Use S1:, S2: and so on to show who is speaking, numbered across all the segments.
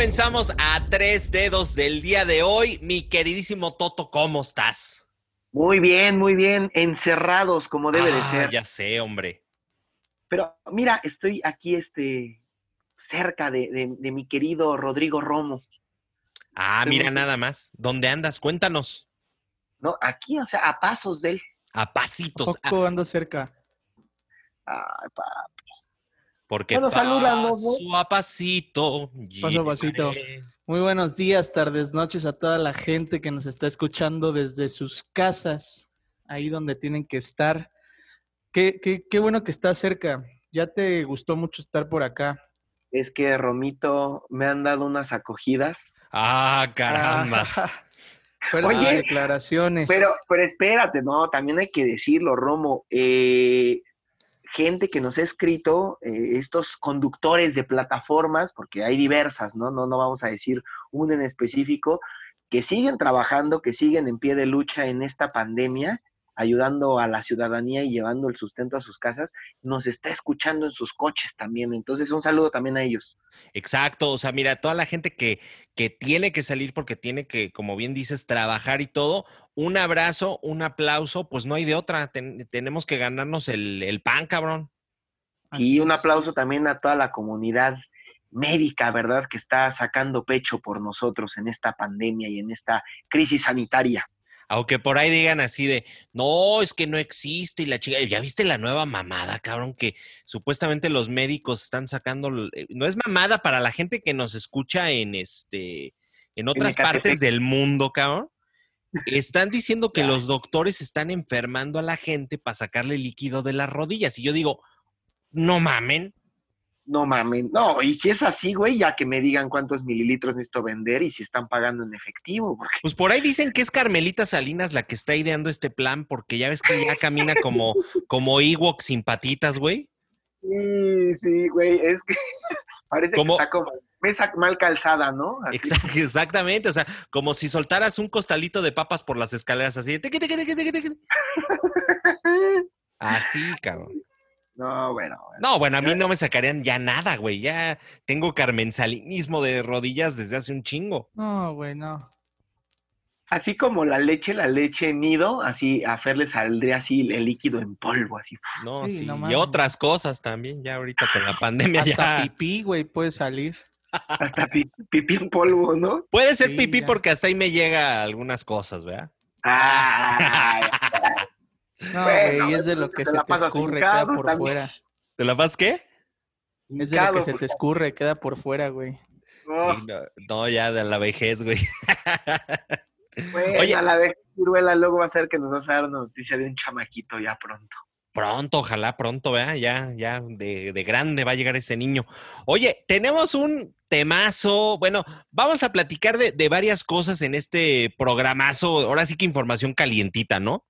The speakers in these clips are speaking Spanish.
S1: comenzamos a tres dedos del día de hoy. Mi queridísimo Toto, ¿cómo estás?
S2: Muy bien, muy bien. Encerrados como debe de
S1: Ah,
S2: ser.
S1: Ya sé, hombre.
S2: Pero mira, estoy aquí este cerca de, de- de mi querido Rodrigo Romo.
S1: Ah,
S2: Estoy
S1: mira
S2: muy-
S1: nada más. ¿Dónde andas? Cuéntanos.
S2: No, aquí, o sea, a pasos de él.
S1: A pasitos. Ah,
S3: Poco ando cerca.
S2: Ay, pa-
S1: porque
S2: Bueno,
S1: paso a pasito.
S3: Paso a pasito. Muy buenos días, tardes, noches a toda la gente que nos está escuchando desde sus casas, ahí donde tienen que estar. Qué, qué, qué bueno que estás cerca. Ya te gustó mucho estar por acá.
S2: es que Romito me han dado unas acogidas.
S1: Ah, caramba.
S3: Ah, fuertes
S2: Oye,
S3: declaraciones.
S2: Pero, pero espérate, no, también hay que decirlo, Romo. eh, gente que nos ha escrito, eh, estos conductores de plataformas, porque hay diversas, ¿no? ¿no? No vamos a decir una en específico, que siguen trabajando, que siguen en pie de lucha en esta pandemia, ayudando a la ciudadanía y llevando el sustento a sus casas, nos está escuchando en sus coches también. Entonces, un saludo también a ellos.
S1: Exacto, o sea, mira, toda la gente que, que tiene que salir porque tiene que, como bien dices, trabajar y todo, un abrazo, un aplauso, pues no hay de otra, ten- tenemos que ganarnos el, el pan, cabrón.
S3: Así
S2: Y un
S3: es.
S2: aplauso también a toda la comunidad médica, ¿verdad? Que está sacando pecho por nosotros en esta pandemia y en esta crisis sanitaria.
S1: Aunque por ahí digan así de, no, es que no existe y la chica, ya viste la nueva mamada, cabrón, que supuestamente los médicos están sacando, eh, no es mamada para la gente que nos escucha en este, en otras partes del mundo, cabrón. Están diciendo que los doctores están enfermando a la gente para sacarle líquido de las rodillas. Y yo digo, no mamen.
S2: No mames, no, y si es así, güey, ya que me digan cuántos mililitros necesito vender y si están pagando en efectivo, porque
S1: Pues por ahí dicen que es Carmelita Salinas la que está ideando este plan, porque ya ves que ya camina como, como Ewok sin patitas, güey.
S2: sí, sí, güey, es que parece
S1: ¿Cómo?
S2: que está como mesa mal calzada, ¿no? Así.
S1: Exactamente, o sea, como si soltaras un costalito de papas por las escaleras así. de. Así, cabrón.
S2: No, bueno, bueno.
S1: No, bueno, a mí no me sacarían ya nada, güey. Ya tengo carmensalinismo de rodillas desde hace un chingo.
S3: No, güey, no.
S2: Así como la leche, la leche nido, así a Fer le saldría así el líquido en polvo, así.
S1: No,
S3: Sí,
S1: sí.
S3: no
S1: y otras cosas también, ya ahorita con la pandemia
S3: Hasta
S1: ya.
S3: pipí, güey, puede salir.
S2: Hasta pi- pipí en polvo, ¿no?
S1: Puede ser
S3: Sí,
S1: pipí
S3: ya.
S1: porque hasta ahí me llega algunas cosas, ¿verdad?
S2: Ay,
S3: No,
S2: Bueno,
S3: güey, es de lo que
S2: te
S3: se te escurre, queda por
S2: también.
S3: fuera.
S1: ¿De la paz qué?
S3: Es de lo que se te escurre, queda por fuera, güey.
S2: no,
S1: Sí, no, no, ya de la vejez, güey.
S2: Bueno,
S1: Oye.
S2: a la vez viruela luego va a ser que nos vas a dar noticia de un chamaquito ya pronto.
S1: Pronto, ojalá pronto, ¿verdad? Ya, ya de, de grande va a llegar ese niño. Oye, tenemos un temazo. Bueno, vamos a platicar de, de varias cosas en este programazo. Ahora sí que información calientita, ¿no?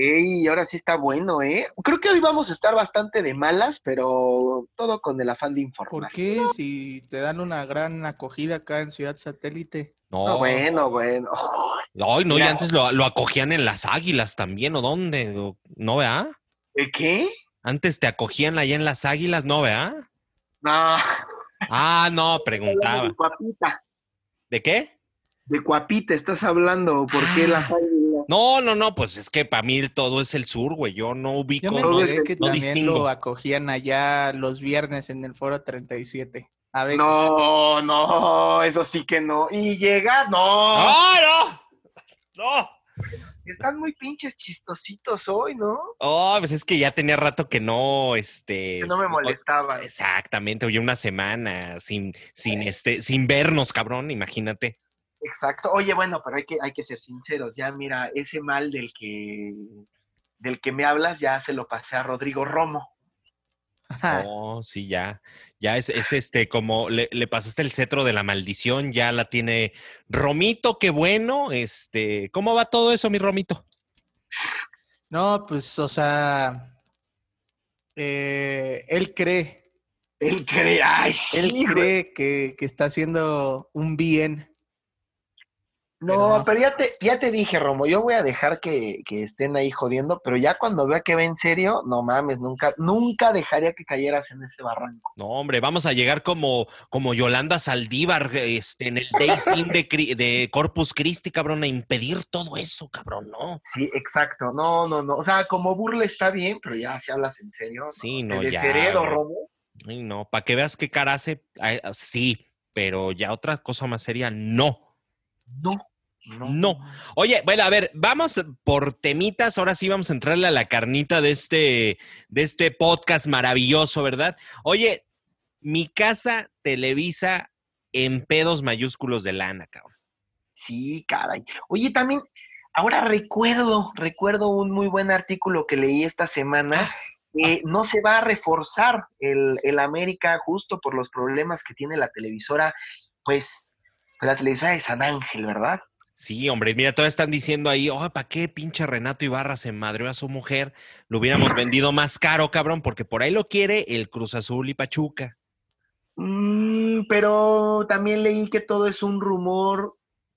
S2: Ey, ahora sí está bueno, ¿eh? Creo que hoy vamos a estar bastante de malas, pero todo con el afán de informar.
S3: ¿Por qué? Si te dan una gran acogida acá en Ciudad Satélite.
S1: No,
S2: No, bueno, bueno.
S1: Ay, no, y antes lo, lo acogían en las águilas también, ¿o dónde? ¿No, vea?
S2: ¿De qué?
S1: Antes te acogían allá en las águilas, ¿no, vea?
S2: No.
S1: Ah, no,
S2: De
S1: preguntaba. ¿De qué?
S2: De cuapita estás hablando. ¿Por qué las águilas?
S1: No, no, no, pues es que para mí todo es el sur, güey. Yo no ubico.
S3: Yo me que
S1: no
S3: también
S1: distingo.
S3: lo acogían allá los viernes en el foro 37. A veces.
S2: No, no, eso sí que no. Y llega, no.
S1: ¡No, no! ¡No!
S2: Están muy pinches chistositos hoy, ¿no?
S1: Oh, pues es que ya tenía rato que no, este.
S2: Que no me molestaban.
S1: Exactamente, oye, una semana sin, sin, este, sin vernos, cabrón, imagínate.
S2: Exacto. Oye, bueno, pero hay que, hay que ser sinceros. Ya, mira, ese mal del que, del que me hablas, ya se lo pasé a Rodrigo Romo.
S1: Oh, sí, ya. Ya es, es este, como le, le pasaste el cetro de la maldición, ya la tiene Romito, qué bueno. Este, ¿cómo va todo eso, mi Romito?
S3: No, pues, o sea, eh, él cree,
S2: Él cree, ay,
S3: él cree que, que está haciendo un bien.
S2: No, pero, ya, te, ya te dije, Romo, yo voy a dejar que, que, estén ahí jodiendo, pero ya cuando vea que va en serio, no mames, nunca, nunca dejaría que cayeras en ese barranco.
S1: No, hombre, vamos a llegar como, como Yolanda Saldívar este, en el Day de, de, Corpus Christi, cabrón, a impedir todo eso, cabrón, ¿no?
S2: Sí, exacto. No, no, no. O sea, como burla está bien, pero ya si hablas en serio.
S1: Sí, no,
S2: El
S1: ya.
S2: cerebro, Romo.
S1: Ay, no, para que veas qué cara hace, sí, pero ya otra cosa más seria, no.
S2: No.
S1: No. no. Oye, bueno, a ver, vamos por temitas. Ahora sí vamos a entrarle a la carnita de este, de este podcast maravilloso, ¿verdad? Oye, mi casa Televisa en pedos mayúsculos de lana, cabrón.
S2: Sí, caray. Oye, también, ahora recuerdo, recuerdo un muy buen artículo que leí esta semana. Eh, no se va a reforzar el, el América justo por los problemas que tiene la televisora, pues la televisora de San Ángel, ¿verdad?
S1: Sí, hombre, mira, todavía están diciendo ahí, oh, ¿para qué pinche Renato Ibarra se madreó a su mujer? Lo hubiéramos vendido más caro, cabrón, porque por ahí lo quiere el Cruz Azul y Pachuca.
S2: Mm, pero también leí que todo es un rumor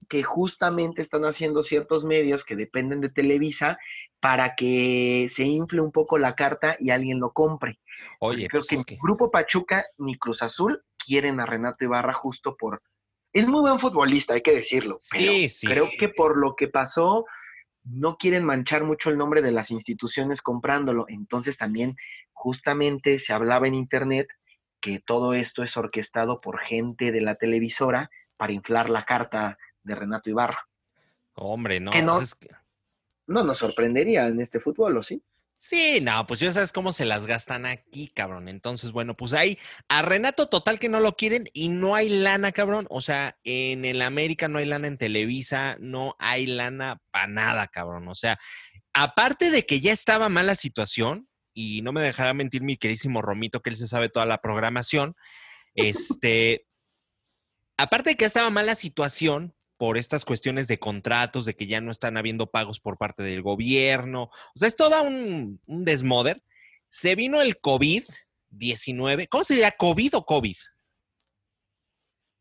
S2: que justamente están haciendo ciertos medios que dependen de Televisa para que se infle un poco la carta y alguien lo compre.
S1: Oye,
S2: creo
S1: pues
S2: que
S1: es que-
S2: Grupo Pachuca ni Cruz Azul quieren a Renato Ibarra justo por... Es muy buen futbolista, hay que decirlo. pero
S1: Sí, sí,
S2: Creo
S1: sí.
S2: que por lo que pasó, no quieren manchar mucho el nombre de las instituciones comprándolo. Entonces también justamente se hablaba en internet que todo esto es orquestado por gente de la televisora para inflar la carta de Renato Ibarra.
S1: Hombre, no,
S2: que no-
S1: pues es que-
S2: No nos sorprendería en este fútbol, ¿o sí?
S1: Sí, no, pues ya sabes cómo se las gastan aquí, cabrón. Entonces, bueno, pues ahí a Renato total que no lo quieren y no hay lana, cabrón. O sea, en el América no hay lana en Televisa, no hay lana para nada, cabrón. O sea, aparte de que ya estaba mala situación, y no me dejará mentir mi querísimo Romito, que él se sabe toda la programación, este, aparte de que estaba mala situación por estas cuestiones de contratos, de que ya no están habiendo pagos por parte del gobierno, o sea, es toda un, un desmoder. Se vino el COVID-19. ¿Cómo se dirá? ¿COVID o COVID?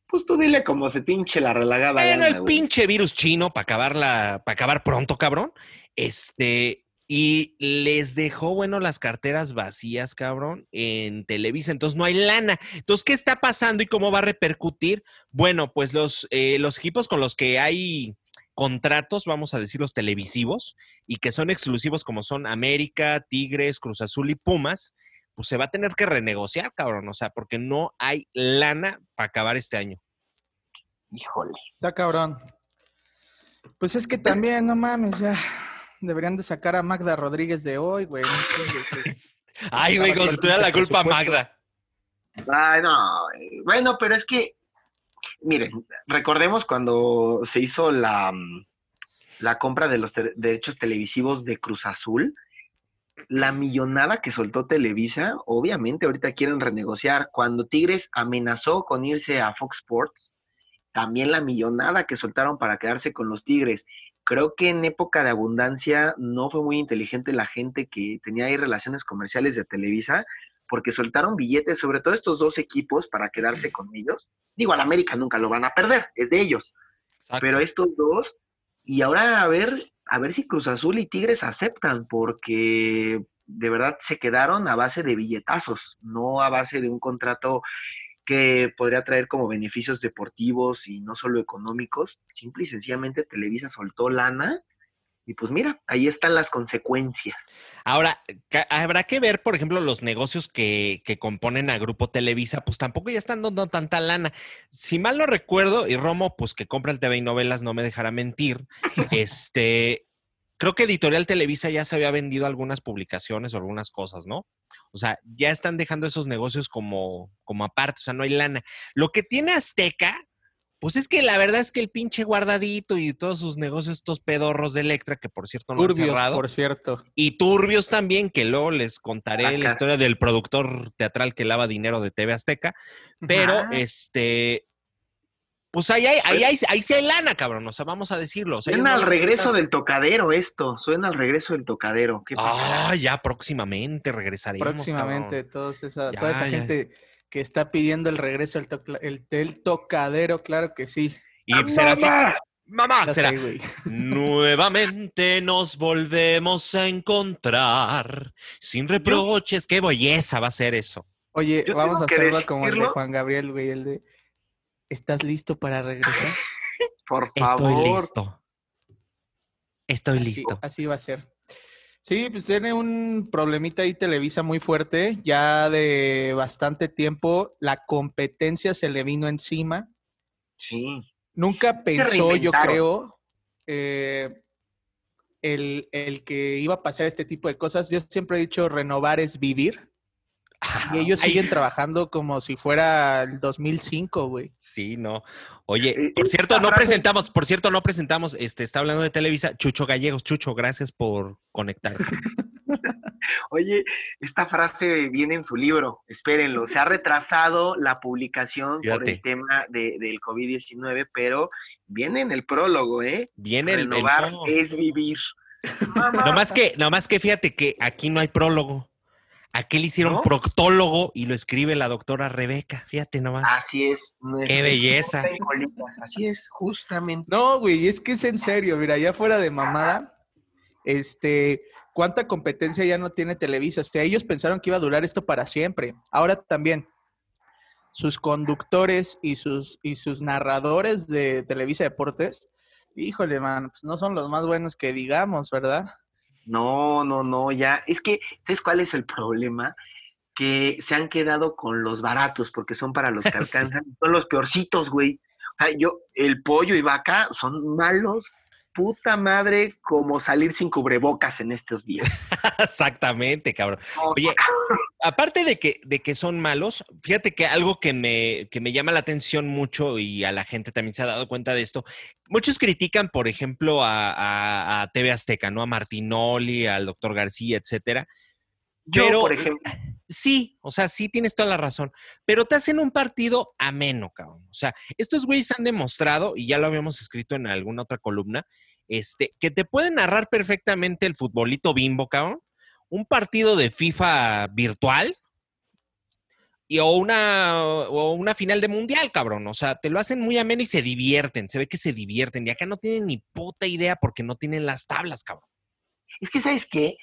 S2: Pues tú dile como se pinche la relagada.
S1: Bueno, el
S2: güey.
S1: pinche virus chino para acabar la, para acabar pronto, cabrón. Este, y les dejó, bueno, las carteras vacías, cabrón, en Televisa. Entonces no hay lana. Entonces, ¿qué está pasando y cómo va a repercutir? Bueno, pues los, eh, los equipos con los que hay contratos, vamos a decir los televisivos, y que son exclusivos como son América, Tigres, Cruz Azul y Pumas, pues se va a tener que renegociar, cabrón. O sea, porque no hay lana para acabar este año.
S2: Híjole.
S3: Está cabrón. Pues es que también, no mames, ya deberían de sacar a Magda Rodríguez de hoy, güey. no chingues,
S1: Ay, güey, como si tuviera la culpa Magda.
S2: Ay, no. Bueno, pero es que, miren, recordemos cuando se hizo la, mm, la compra de los te- derechos televisivos de Cruz Azul, la millonada que soltó Televisa, obviamente ahorita quieren renegociar. Cuando Tigres amenazó con irse a Fox Sports, también la millonada que soltaron para quedarse con los Tigres. Creo que en época de abundancia no fue muy inteligente la gente que tenía ahí relaciones comerciales de Televisa, porque soltaron billetes, sobre todo estos dos equipos, para quedarse con ellos. Digo, al América nunca lo van a perder, es de ellos.
S1: Exacto.
S2: Pero estos dos, y ahora a ver, a ver si Cruz Azul y Tigres aceptan, porque de verdad se quedaron a base de billetazos, no a base de un contrato que podría traer como beneficios deportivos y no solo económicos. Simple y sencillamente Televisa soltó lana y pues mira, ahí están las consecuencias.
S1: Ahora, habrá que ver, por ejemplo, los negocios que, que componen a Grupo Televisa, pues tampoco ya están dando tanta lana. Si mal no recuerdo, y Romo, pues que compra el TV y novelas, no me dejará mentir, este, creo que Editorial Televisa ya se había vendido algunas publicaciones o algunas cosas, ¿no? O sea, ya están dejando esos negocios como, como aparte, o sea, no hay lana. Lo que tiene Azteca, pues es que la verdad es que el pinche guardadito y todos sus negocios, estos pedorros de Electra, que por cierto no han
S3: Turbios,
S1: cerrado.
S3: por cierto.
S1: Y turbios también, que luego les contaré la historia del productor teatral que lava dinero de TV Azteca. Pero,
S2: Ajá.
S1: este, pues ahí hay, ahí, hay, ahí sí hay lana, cabrón. O sea, vamos a decirlo. O sea, ellos
S2: Suena
S1: no
S2: al regreso del tocadero esto, suena al regreso del tocadero.
S1: Ah, ya próximamente regresaremos.
S3: Próximamente, todos esa,
S1: Ya,
S3: toda esa
S1: ya.
S3: gente que está pidiendo el regreso del, tocla- el- del tocadero, claro que sí.
S1: Y será así,
S2: ¡Mamá!
S1: Mamá,
S3: Ya
S1: será.
S3: sé.
S1: Nuevamente nos volvemos a encontrar sin reproches. Qué belleza va a ser eso.
S3: Oye,
S2: Yo
S3: vamos a hacerlo como el de. Juan Gabriel, güey, el de ¿Estás listo para regresar?
S2: Por
S1: Estoy
S2: favor.
S1: listo. Estoy
S3: Así-
S1: listo.
S3: Así, va a ser. Sí, pues tiene un problemita ahí Televisa muy fuerte, ya de bastante tiempo. La competencia se le vino encima.
S2: Sí.
S3: Nunca pensó, yo creo, eh, el, el que iba a pasar este tipo de cosas. Yo siempre he dicho, renovar es vivir. Y ellos
S1: Ay,
S3: siguen trabajando como si fuera el 2005, güey.
S1: Sí, no. Oye,
S2: Eh,
S1: por
S2: esta
S1: cierto, no presentamos, por cierto, no presentamos, este, está hablando de Televisa, Chucho Gallegos. Chucho, gracias por conectar.
S2: Oye, esta frase viene en su libro, espérenlo. Se ha retrasado la publicación por el tema de- del COVID-19, pero viene en el prólogo, ¿eh?
S1: Viene el, el-
S2: Renovar
S1: no.
S2: es vivir.
S1: No más que, no más que fíjate que aquí no hay prólogo. Aquí le hicieron
S2: ¿No?
S1: proctólogo y lo escribe la doctora Rebeca. Fíjate nomás.
S2: Así es.
S1: Qué belleza.
S2: Así es, justamente.
S3: No, güey, es que es en serio, mira, ya fuera de mamada, este, ¿cuánta competencia ya no tiene Televisa? O sea, ellos pensaron que iba a durar esto para siempre. Ahora también, sus conductores y sus, y sus narradores de Televisa Deportes, híjole, man, pues no son los más buenos que digamos, ¿verdad?
S2: No, no, no, ya. Es que, ¿sabes cuál es el problema? Que se han quedado con los baratos porque son para los que
S1: Sí.
S2: alcanzan. Son los peorcitos, güey. O sea, yo, el pollo y vaca son malos, puta madre, como salir sin cubrebocas en estos días.
S1: Exactamente, cabrón. Oye, aparte de que, de que son malos, fíjate que algo que me, que me llama la atención mucho y a la gente también se ha dado cuenta de esto. Muchos critican, por ejemplo, a, a- a TV Azteca, ¿no? A Martinoli, al doctor García, etcétera.
S2: yo,
S1: pero-
S2: por ejemplo,
S1: Sí, o sea, sí tienes toda la razón, pero te hacen un partido ameno, cabrón. O sea, estos güeyes han demostrado, y ya lo habíamos escrito en alguna otra columna, este, que te pueden narrar perfectamente el futbolito bimbo, cabrón. Un partido de FIFA virtual y, o, una, o una final de mundial, cabrón. O sea, te lo hacen muy ameno y se divierten. Se ve que se divierten. Y acá no tienen ni puta idea porque no tienen las tablas, cabrón.
S2: es que, ¿sabes qué?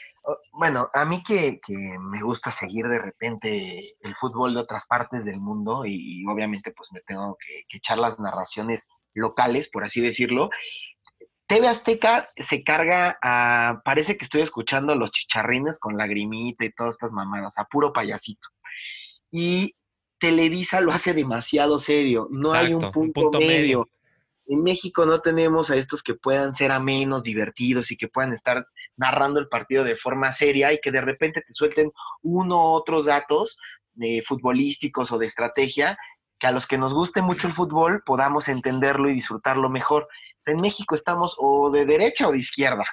S2: Bueno, a mí que, que me gusta seguir de repente el fútbol de otras partes del mundo y, obviamente pues me tengo que echar las narraciones locales, por así decirlo. TV Azteca se carga a, parece que estoy escuchando los chicharrines con lagrimita y todas estas mamadas, a puro payasito. Y Televisa lo hace demasiado serio, no hay un punto,
S1: un punto medio.
S2: medio. En México no tenemos a estos que puedan ser amenos, divertidos y que puedan estar narrando el partido de forma seria y que de repente te suelten uno u otros datos eh, futbolísticos o de estrategia que a los que nos guste mucho el fútbol podamos entenderlo y disfrutarlo mejor. O sea, en México estamos o de derecha o de izquierda.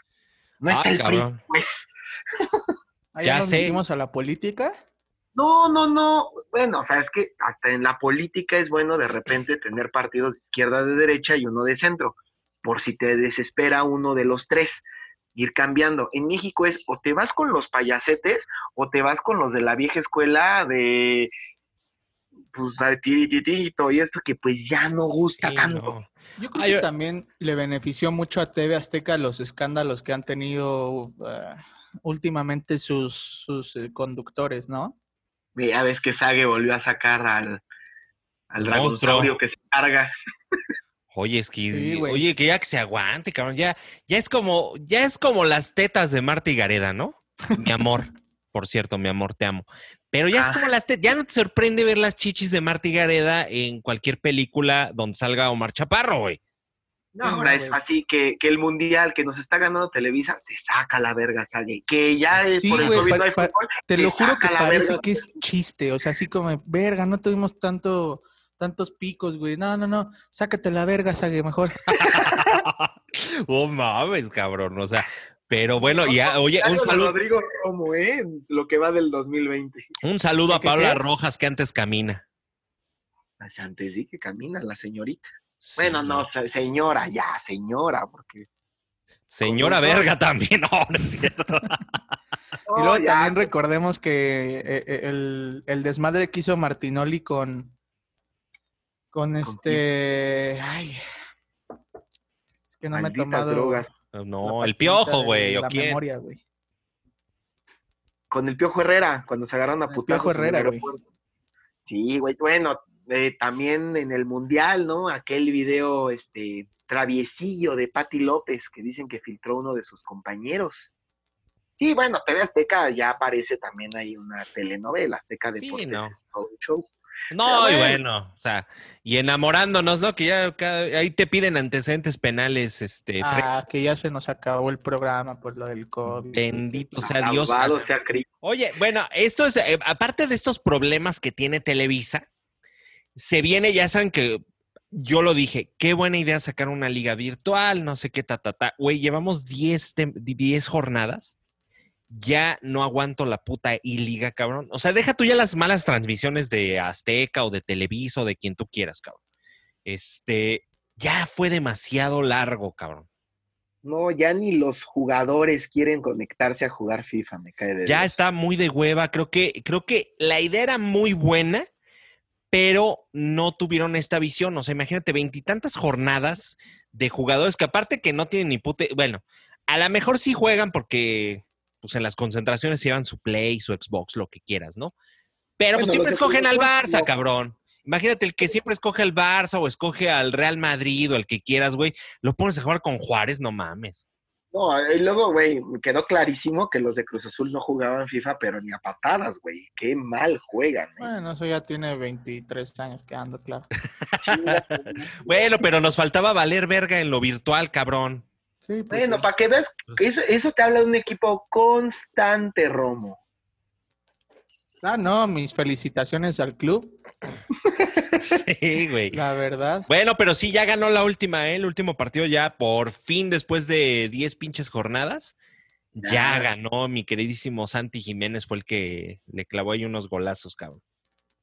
S2: No está
S1: Ah,
S2: el PRI, pues.
S3: Ahí
S1: Ya
S3: nos
S1: sé.
S3: metimos a la política.
S2: No, no, no. Bueno, o sea, es que hasta en la política es bueno de repente tener partidos de izquierda, de derecha y uno de centro, por si te desespera uno de los tres, ir cambiando. En México es o te vas con los payasetes o te vas con los de la vieja escuela de pues a tirititito y esto que pues ya no gusta
S1: Sí,
S2: tanto.
S1: no.
S3: Yo creo
S1: Ay,
S3: que
S1: yo-
S3: también le benefició mucho a TV Azteca los escándalos que han tenido ah, últimamente sus, sus eh, conductores, ¿no?
S2: Ya ves que Sage volvió a sacar al, al que se carga.
S1: Oye, es que,
S3: Sí, güey.
S1: oye, que ya que se aguante, cabrón. Ya, ya es como, ya es como las tetas de Marta y Gareda, ¿no? Mi amor, por cierto, mi amor, te amo. Pero ya es
S2: Ah.
S1: como las ya no te sorprende ver las chichis de Marta y Gareda en cualquier película donde salga Omar Chaparro, güey.
S2: No, ahora
S3: no,
S2: es así que, que el mundial que nos está ganando Televisa se saca la verga, Sage. Que ya es
S3: Sí,
S2: por el
S3: güey,
S2: COVID
S3: pa-
S2: no hay fútbol,
S3: Te lo juro que parece
S2: verga.
S3: que es chiste, o sea, así como, verga, no tuvimos tanto, tantos picos, güey. No, no, no, sácate la verga, Sague, mejor.
S1: oh mames, cabrón. O sea, pero bueno, ya, oye, un saludo,
S2: Rodrigo Romo, ¿eh? Lo que va del 2020.
S1: un saludo a
S3: ¿Qué, qué,
S1: Paula
S3: qué?
S1: Rojas que antes camina.
S2: Pues Antes sí que camina la señorita.
S1: Sí,
S2: bueno, no, se- señora, ya, señora, porque.
S1: Señora verga también, no, no es cierto.
S3: Y luego
S2: Oh,
S3: también recordemos que eh, eh, el, el desmadre que hizo Martinoli con, con este, ay, Que no me he tomado
S2: drogas.
S1: No, el piojo, güey, ¿o
S3: la
S1: quién?
S3: memoria, güey.
S2: Con el Piojo Herrera, cuando se agarraron a
S3: El
S2: putazos
S3: Piojo
S2: el
S3: Herrera, güey.
S2: Sí, güey. Bueno, eh, también en el Mundial, ¿no? Aquel video, este, traviesillo de Patti López, que dicen que filtró uno de sus compañeros. Sí, bueno, TV Azteca ya aparece también ahí una telenovela, Azteca
S1: Sí,
S2: Deportes,
S1: no.
S2: es todo un show.
S1: No, y bueno, o sea, y enamorándonos, ¿no? Que ya cada- ahí te piden antecedentes penales, este, fre-
S3: Ah, que ya se nos acabó el programa por lo del COVID.
S1: bendito sea Dios.
S2: Sea.
S1: Oye, bueno, esto es, eh, aparte de estos problemas que tiene Televisa, se viene, ya saben que yo lo dije, qué buena idea sacar una liga virtual, no sé qué, ta, ta, ta. Güey, llevamos 10, tem- 10 jornadas, ya no aguanto la puta y-liga, cabrón. O sea, deja tú ya las malas transmisiones de Azteca o de Televisa o de quien tú quieras, cabrón. Este, ya fue demasiado largo, cabrón.
S2: No, ya ni los jugadores quieren conectarse a jugar FIFA, me cae de
S1: Ya
S2: Dios.
S1: está muy de hueva. Creo que, creo que la idea era muy buena, pero no tuvieron esta visión. O sea, imagínate, veintitantas jornadas de jugadores que aparte que no tienen ni pute. Bueno, a lo mejor sí juegan porque pues en las concentraciones llevan su Play, su Xbox, lo que quieras, ¿no? Pero pues
S2: Bueno,
S1: siempre escogen al Barça,
S2: no.
S1: cabrón. Imagínate el que siempre escoge al Barça o escoge al Real Madrid o el que quieras, güey. Lo pones a jugar con Juárez, no mames.
S2: No, y luego, güey, me quedó clarísimo que los de Cruz Azul no jugaban FIFA, pero ni a patadas, güey. Qué mal juegan. ¿eh?
S3: Bueno, eso ya tiene 23 años quedando claro.
S1: Bueno, pero nos faltaba valer verga en lo virtual, cabrón.
S3: Sí, pues
S2: bueno,
S3: sí.
S2: para que veas, eso, eso te habla de un equipo constante, Romo.
S3: Ah, no, mis felicitaciones al club,
S1: Sí, güey.
S3: la verdad.
S1: Bueno, pero sí, ya ganó la última, ¿eh? El último partido ya, por fin, después de 10 pinches jornadas, ya,
S2: Ya.
S1: ganó mi queridísimo Santi Jiménez, fue el que le clavó ahí unos golazos, cabrón.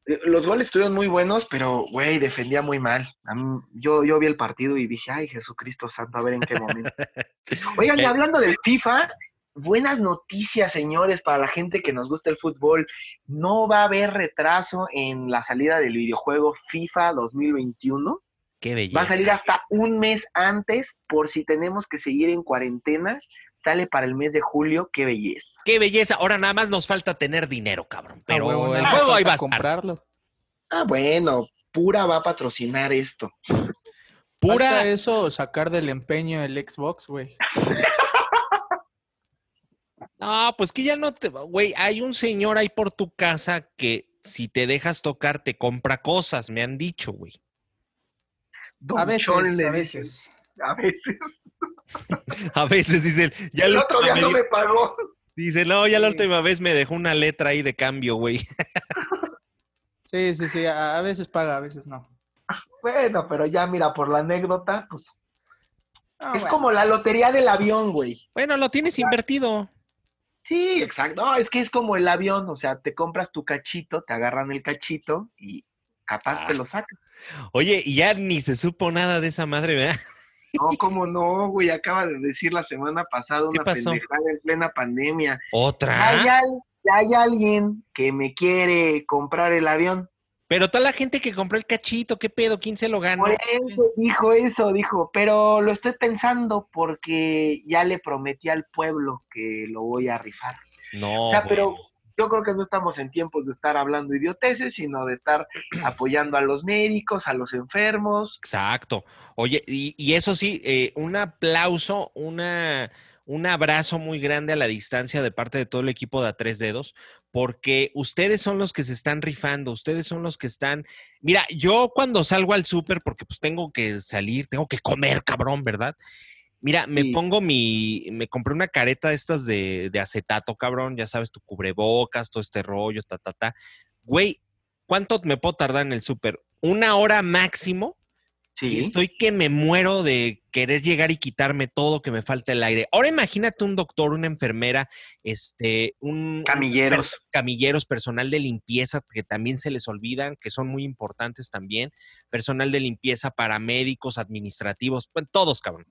S2: Eh, Los goles estuvieron muy buenos, pero, güey, defendía muy mal. A mí- yo, yo vi el partido y dije, ay, Jesucristo santo, a ver en qué momento. Oigan, y
S1: Eh.
S2: hablando del FIFA, buenas noticias, señores, para la gente que nos gusta el fútbol. No va a haber retraso en la salida del videojuego FIFA 2021.
S1: Qué belleza.
S2: Va a salir hasta un mes antes por si tenemos que seguir en cuarentena. Sale para el mes de julio. Qué belleza.
S1: Qué belleza. Ahora nada más nos falta tener dinero, cabrón. Pero
S3: Ah,
S1: el juego ahí va a
S3: comprarlo.
S2: Ah, bueno, Pura va a patrocinar esto.
S1: Pura.
S3: Falta eso, sacar del empeño el Xbox, güey.
S1: No, pues que ya no te. Güey, hay un señor ahí por tu casa que si te dejas tocar te compra cosas, me han dicho, güey.
S3: A veces, a veces.
S2: A veces.
S1: A veces dicen, ya
S2: El
S1: la
S2: otro día
S1: última
S2: no
S1: vez-
S2: me pagó.
S1: Dice, no, ya la
S3: Sí.
S1: última vez me dejó una letra ahí de cambio, güey.
S3: Sí, sí, sí, a, a veces paga, a veces no.
S2: Bueno, pero ya mira, por la anécdota, pues
S3: Ah,
S2: es
S3: bueno.
S2: como la lotería del avión, güey.
S1: Bueno, lo tienes invertido.
S2: Sí, exacto. No, es que es como el avión, o sea, te compras tu cachito, te agarran el cachito y capaz te
S1: Ah.
S2: lo sacan.
S1: Oye, y ya ni se supo nada de esa madre, ¿verdad?
S2: No, como no, güey, acaba de decir la semana pasada
S1: ¿Qué
S2: una pendejada en plena pandemia. Hay,
S1: Otra.
S2: al- hay alguien que me quiere comprar el avión.
S1: Pero toda la gente que compró el cachito, ¿qué pedo? ¿Quién se lo ganó?
S2: Por eso dijo eso, dijo, pero lo estoy pensando porque ya le prometí al pueblo que lo voy a rifar.
S1: No.
S2: O sea, pero. Yo creo que no estamos en tiempos de estar hablando idioteces, sino de estar apoyando a los médicos, a los enfermos.
S1: Exacto. Oye, y, y eso sí, eh, un aplauso, una, un abrazo muy grande a la distancia de parte de todo el equipo de A Tres Dedos, porque ustedes son los que se están rifando, ustedes son los que están... Mira, yo cuando salgo al súper, porque pues tengo que salir, tengo que comer, cabrón, ¿verdad? Mira, me
S2: Sí.
S1: pongo mi, me compré una careta de estas de, de acetato, cabrón, ya sabes, tu cubrebocas, todo este rollo, ta, ta, ta. Güey, ¿cuánto me puedo tardar en el súper? Una hora máximo y
S2: Sí.
S1: estoy que me muero de querer llegar y quitarme todo, que me falta el aire. Ahora imagínate un doctor, una enfermera, este, un
S2: Camilleros.
S1: camilleros, personal de limpieza que también se les olvidan, que son muy importantes también, personal de limpieza, paramédicos, administrativos, bueno, todos, cabrón.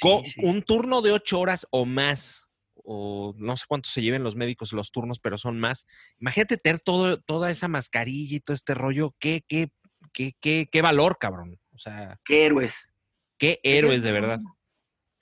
S1: Co-
S2: Sí, sí.
S1: Un turno de ocho horas o más, o no sé cuánto se lleven los médicos los turnos, pero son más. Imagínate tener todo, toda esa mascarilla y todo este rollo, qué, qué, qué, qué, qué valor, cabrón. O sea,
S2: Qué héroes.
S1: Qué héroes, de verdad.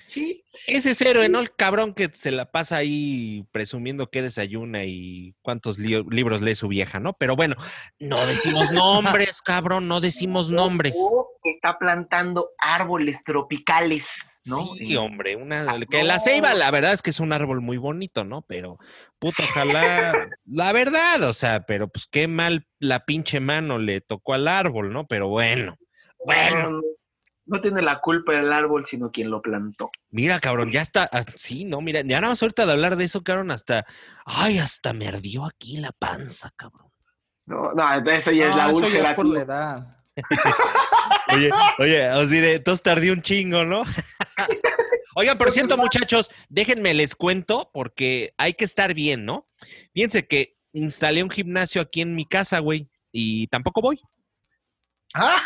S2: Sí.
S1: Ese es héroe, ¿no? El cabrón que se la pasa ahí presumiendo que desayuna y cuántos li- libros lee su vieja, ¿no? Pero bueno, no decimos nombres, cabrón, no decimos nombres.
S2: O está plantando árboles tropicales, ¿no?
S1: Sí, hombre, una,
S2: Ah,
S1: que la
S2: no.
S1: ceiba, la verdad es que es un árbol muy bonito, ¿no? Pero, puta, ojalá, la verdad, o sea, pero pues qué mal la pinche mano le tocó al árbol, ¿no? Pero bueno, bueno,
S2: no, no tiene la culpa el árbol, sino quien lo plantó.
S1: mira, cabrón, ya está, ah, sí, no, mira, ya nada más ahorita de hablar de eso, cabrón, hasta, ay, hasta me ardió aquí la panza, cabrón.
S2: No, no, eso ya es la úlcera.
S3: es por la edad.
S1: Oye, oye, así de, entonces tardé un chingo, ¿no? Oigan, por cierto, muchachos, déjenme les cuento porque hay que estar bien, ¿no? Fíjense que instalé un gimnasio aquí en mi casa, güey, y tampoco voy.
S2: Ah,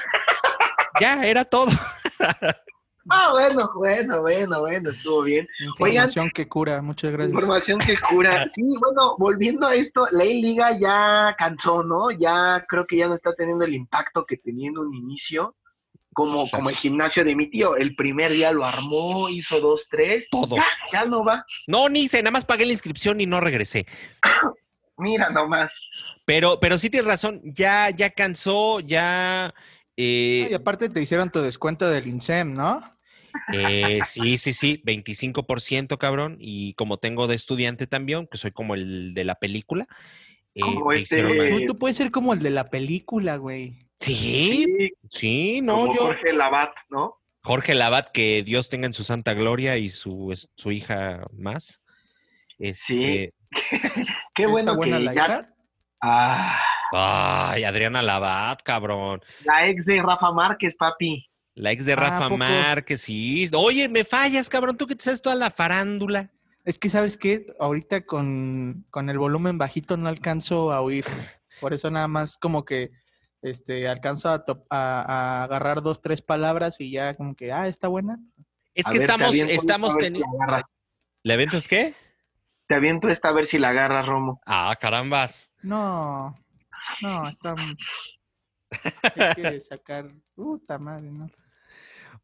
S1: Ya, era todo.
S2: ah, bueno, bueno, bueno, bueno, estuvo bien.
S3: Información que cura. Muchas gracias.
S2: Información que cura. Sí, bueno, volviendo a esto, la liga ya cansó, ¿no? Ya creo que ya no está teniendo el impacto que tenía en un inicio, como, como el gimnasio de mi tío. El primer día lo armó, hizo dos, tres.
S1: Todo.
S2: Ya, ya no va.
S1: No, ni hice, nada más pagué la inscripción y no regresé.
S2: Mira nomás.
S1: Pero, pero sí tienes razón, ya, ya cansó, ya. Eh,
S3: Y aparte te hicieron tu descuento del INSEM, ¿no?
S1: Eh, sí, sí, sí, 25%, cabrón. Y como tengo de estudiante también, que soy como el de la película. eh,
S2: Como este-
S3: Tú, tú puedes ser como el de la película, güey.
S1: Sí,
S2: Sí,
S1: sí, no,
S2: como
S1: yo.
S2: Jorge Labat, ¿no?
S1: Jorge Labat, que Dios tenga en su santa gloria y su, su hija más. Este,
S2: Qué
S3: ¿Está
S2: bueno
S3: buena
S2: que
S3: la
S2: ya...
S3: hija?
S2: Ah,
S1: Ay, Adriana Labat, cabrón.
S2: la ex de Rafa Márquez, papi.
S1: La ex de
S3: Ah, ¿a
S1: Rafa
S3: poco?
S1: Márquez, sí. Oye, me fallas, cabrón, tú que te sabes toda la farándula.
S3: Es que, ¿sabes qué? Ahorita con, con el volumen bajito no alcanzo a oír. Por eso nada más como que este, alcanzo a, top- a- a agarrar dos, tres palabras y ya como que, ah, está buena.
S1: Es
S2: A
S1: que
S2: ver,
S1: estamos, estamos teniendo. ¿Le aventas qué?
S2: Te aviento esta a ver si la agarras, Romo.
S1: Ah, carambas.
S3: No, no, está... Hay que sacar... Puta madre, ¿no?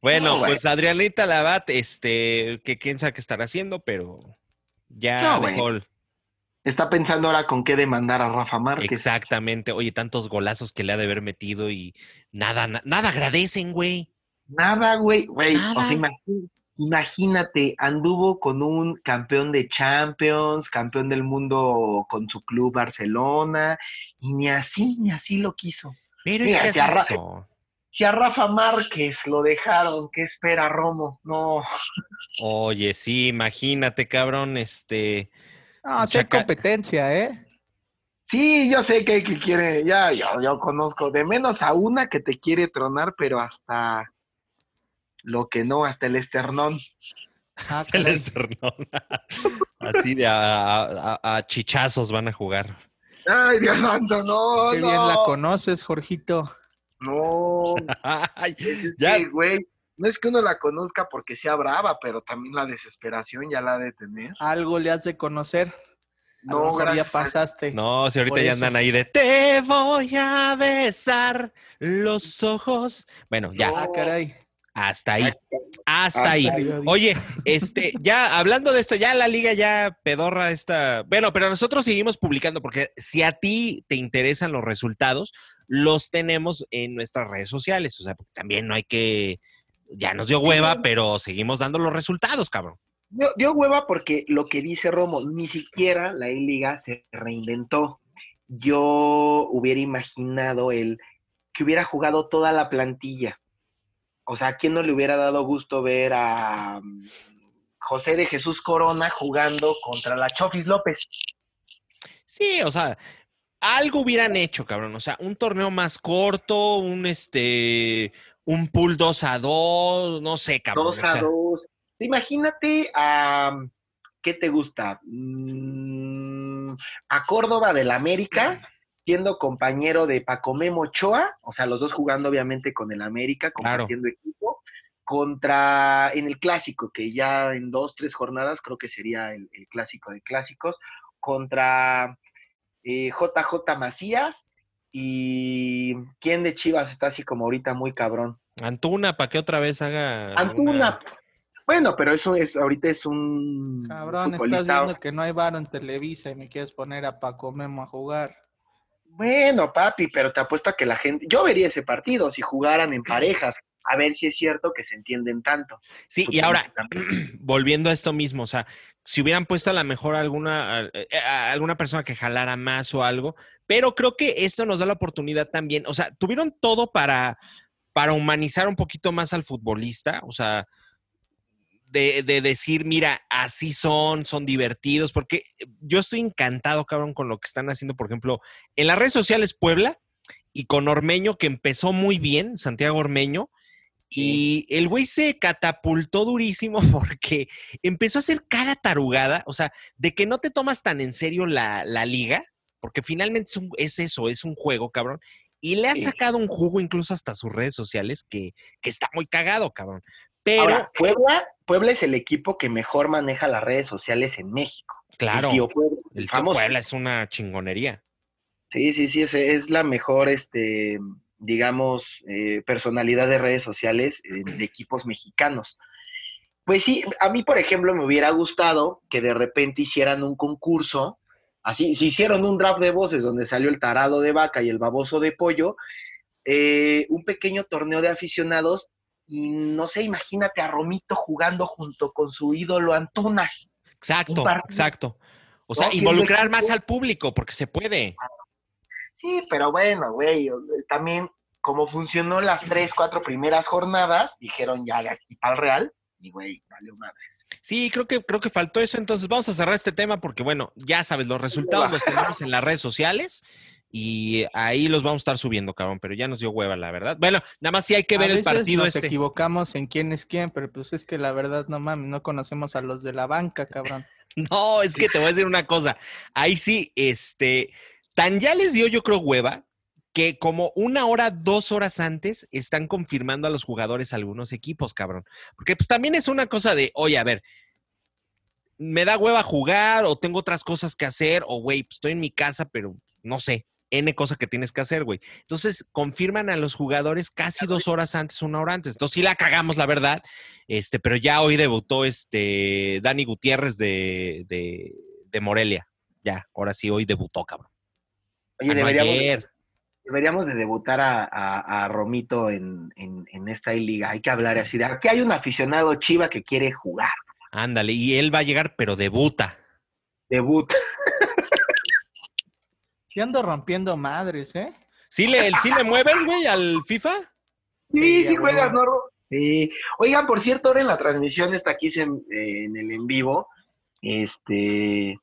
S1: Bueno,
S2: No,
S1: pues Adrianita Labat, este, que quién sabe qué estará haciendo, pero ya
S2: No,
S1: dejó.
S2: Está pensando ahora con qué demandar a Rafa Márquez.
S1: Exactamente. Oye, tantos golazos que le ha de haber metido y nada, na- nada agradecen, güey.
S2: Nada, güey, güey. O sea, imagi- imagínate, anduvo con un campeón de Champions, campeón del mundo con su club Barcelona, y ni así, ni así lo quiso.
S1: Pero
S2: Mira,
S1: es
S2: se
S1: que
S2: arra-
S1: es eso.
S2: Si a Rafa Márquez lo dejaron, ¿qué espera Romo? No,
S1: Oye, sí, imagínate, cabrón, este.
S3: No, sí hay
S1: Saca-
S3: competencia, ¿eh?
S2: sí, yo sé que, que quiere, ya, yo, yo conozco de menos a una que te quiere tronar, pero hasta lo que no, hasta el esternón.
S3: Ah,
S1: El esternón. Así de a, a- a chichazos van a jugar.
S2: Ay, Dios santo, no,
S3: Qué
S2: no.
S3: bien la conoces, Jorgito.
S2: No,
S1: Ay,
S2: es
S1: Ya.
S2: que, güey, no es que uno la conozca porque sea brava, pero también la desesperación ya la ha de tener.
S3: Algo le has de conocer. A lo
S2: No,
S3: mejor ya pasaste.
S1: no, si ahorita ya
S3: eso.
S1: andan ahí de te voy a besar los ojos. Bueno, ya,
S2: No.
S3: Ah, caray.
S1: Hasta ahí. Hasta ahí. Oye, este, ya hablando de esto, ya la liga ya pedorra esta. Bueno, pero nosotros seguimos publicando porque si a ti te interesan los resultados, los tenemos en nuestras redes sociales. O sea, también no hay que. Ya nos dio hueva, pero seguimos dando los resultados, cabrón.
S2: Dio, dio hueva porque lo que dice Romo, ni siquiera la E-Liga se reinventó. Yo hubiera imaginado el que hubiera jugado toda la plantilla. O sea, ¿a quién no le hubiera dado gusto ver a mm, José de Jesús Corona jugando contra la Chofis López?
S1: Sí, o sea, algo hubieran hecho, cabrón. O sea, un torneo más corto, un este. Un pool 2 a 2, no sé, cabrón.
S2: Dos
S1: o
S2: a
S1: sea,
S2: dos. Imagínate a. ¿Qué te gusta? Mm, a Córdoba del América, siendo compañero de Pacomemo Ochoa, o sea, los dos jugando obviamente con el América,
S1: Claro.
S2: compartiendo equipo, contra en el clásico, que ya en dos, tres jornadas creo que sería el, el clásico de clásicos, contra eh, JJ Macías y quién de Chivas está así como ahorita muy cabrón.
S1: Antuna, ¿para qué otra vez haga?
S2: Antuna.
S1: una-
S2: Bueno, pero eso es, ahorita es un
S3: Cabrón, estás viendo que no hay varo en Televisa y me quieres poner a Paco Memo a jugar.
S2: Bueno, papi, pero te apuesto a que la gente, yo vería ese partido si jugaran en parejas, a ver si es cierto que se entienden tanto.
S1: Sí, y ahora, volviendo a esto mismo, o sea, si hubieran puesto a lo mejor alguna, a- a- alguna persona que jalara más o algo, pero creo que esto nos da la oportunidad también, o sea, tuvieron todo para, para humanizar un poquito más al futbolista, o sea, de, de decir, mira, así son, son divertidos, porque yo estoy encantado, cabrón, con lo que están haciendo, por ejemplo, en las redes sociales Puebla y con Ormeño, que empezó muy bien, Santiago Ormeño, y el güey se catapultó durísimo porque empezó a hacer cada tarugada, o sea, de que no te tomas tan en serio la, la liga, porque finalmente es, un- es eso, es un juego, cabrón. Y le ha sacado un jugo incluso hasta sus redes sociales que, que está muy cagado, cabrón. Pero,
S2: Ahora, Puebla, Puebla es el equipo que mejor maneja las redes sociales en México.
S1: claro,
S2: El tío Puebla,
S1: el tío
S2: famoso.
S1: Puebla es una chingonería.
S2: Sí, sí, sí, es, es la mejor, este, digamos, eh, personalidad de redes sociales eh, de equipos mexicanos. Pues sí, a mí, por ejemplo, me hubiera gustado que de repente hicieran un concurso, así, si hicieron un draft de voces donde salió el tarado de vaca y el baboso de pollo, eh, un pequeño torneo de aficionados, y no sé, imagínate a Romito jugando junto con su ídolo Antuna.
S1: Exacto, exacto. O sea,
S2: No,
S1: involucrar más al público, porque se puede.
S2: Sí, pero bueno, güey, también como funcionó las tres, cuatro primeras jornadas, dijeron ya de aquí para el Real, y güey, valió madres.
S1: Sí, creo que, creo que faltó eso. Entonces vamos a cerrar este tema porque, bueno, ya sabes, los resultados los tenemos en las redes sociales y ahí los vamos a estar subiendo, cabrón, pero ya nos dio hueva, la verdad. Bueno, nada más sí hay que
S3: A
S1: ver el partido
S3: nos
S1: este.
S3: equivocamos en quién es quién, pero pues es que la verdad, no mames, no conocemos a los de la banca, cabrón.
S1: No, es que te voy a decir una cosa. Ahí sí, este, tan ya les dio yo creo hueva que como una hora, dos horas antes están confirmando a los jugadores algunos equipos, cabrón. Porque pues también es una cosa de, oye, a ver, me da hueva jugar o tengo otras cosas que hacer o, güey, pues, estoy en mi casa, pero no sé, N cosa que tienes que hacer, güey. Entonces, confirman a los jugadores casi dos horas antes, una hora antes. Entonces, sí la cagamos, la verdad. Este, pero ya hoy debutó este Dani Gutiérrez de, de, de Morelia. Ya, ahora sí, hoy debutó, cabrón.
S2: Oye, deberíamos,
S1: ayer.
S2: deberíamos de debutar a, a- a Romito en, en, en esta liga. Hay que hablar así de, aquí hay un aficionado chiva que quiere jugar.
S1: Ándale, y él va a llegar, pero debuta.
S2: Debut.
S3: Sí ando rompiendo madres, ¿eh?
S1: ¿Sí le, sí le mueves, güey, al FIFA?
S2: Sí,
S3: Sí,
S2: juegas. ¿no? Sí. Oigan, por cierto, ahora en la transmisión está aquí en, en el en vivo, este,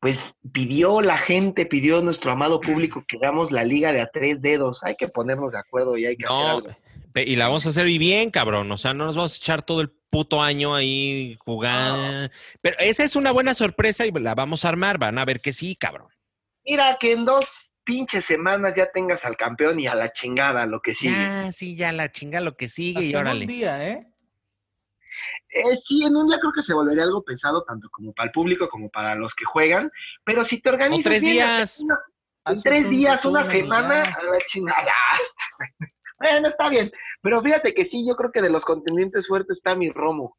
S2: pues pidió la gente, pidió nuestro amado público que hagamos la liga de a tres dedos. Hay que ponernos de acuerdo y hay que hacer algo.
S1: y la vamos a hacer bien, cabrón. O sea, no nos vamos a echar todo el puto año ahí jugando. Pero esa es una buena sorpresa y la vamos a armar. Van a ver que sí, cabrón.
S2: Mira, que en dos pinches semanas ya tengas al campeón y a la chingada lo que sigue.
S1: Ya, sí, ya la chinga lo que sigue y
S3: Hasta en
S1: órale.
S3: un día, ¿eh?
S2: Eh, sí, en un día creo que se volvería algo pesado, tanto como para el público como para los que juegan, pero si te organizas
S1: tres
S2: bien,
S1: días.
S2: una- en tres
S3: un
S2: días, una
S3: y
S2: semana,
S3: ya.
S2: a la chingada. bueno, está bien, pero fíjate que sí, yo creo que de los contendientes fuertes está mi Romo,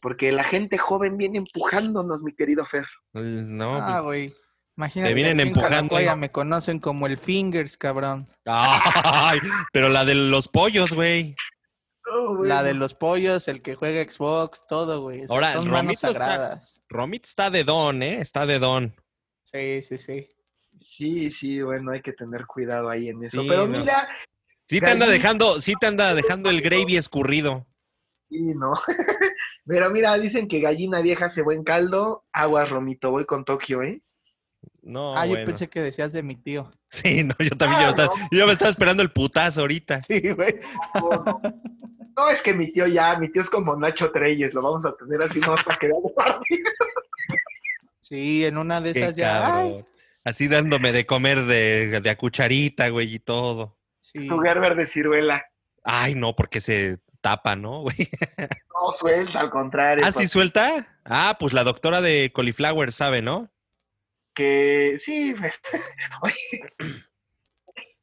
S2: porque la gente joven viene empujándonos, mi querido Fer.
S1: No,
S3: Ah,
S1: pues-
S3: güey. Imagínate.
S1: Te vienen empujando,
S3: Calacoya me conocen como el Fingers, cabrón.
S1: Ay, pero la de los pollos, güey.
S2: Oh,
S3: La
S2: bueno.
S3: de los pollos, el que juega Xbox, todo, güey.
S1: Ahora,
S3: son manos
S1: Romito está-
S3: sagradas.
S1: Romit está de don, ¿eh? Está de don.
S3: Sí, sí, sí.
S2: Sí, sí, bueno, hay que tener cuidado ahí en eso.
S1: Sí,
S2: pero
S1: no.
S2: mira,
S1: Sí te anda dejando, sí te anda dejando el gravy escurrido.
S2: sí, no. pero mira, dicen que gallina vieja hace buen caldo. Aguas, Romito, voy con Tokio, ¿eh?
S1: No,
S3: ah, yo pensé que decías de mi tío.
S1: Sí, no, yo también.
S2: Ah,
S1: yo, estaba- yo me estaba esperando el putazo ahorita.
S3: Sí, güey.
S2: No, no, es que mi tío ya, mi tío es como Nacho Treyes, lo vamos a tener así no hasta que vea el partido.
S3: Sí, en una de
S1: Qué
S3: esas ya. ay.
S1: Así dándome de comer de, de a cucharita, güey, y todo.
S3: sí.
S2: Tu Gerber de ciruela.
S1: Ay, no, porque se tapa, ¿no, güey?
S2: No, suelta, al contrario.
S1: ¿Ah, sí
S2: pues,
S1: suelta? Ah, pues la doctora de Cauliflower sabe, ¿no?
S2: Que sí, oye,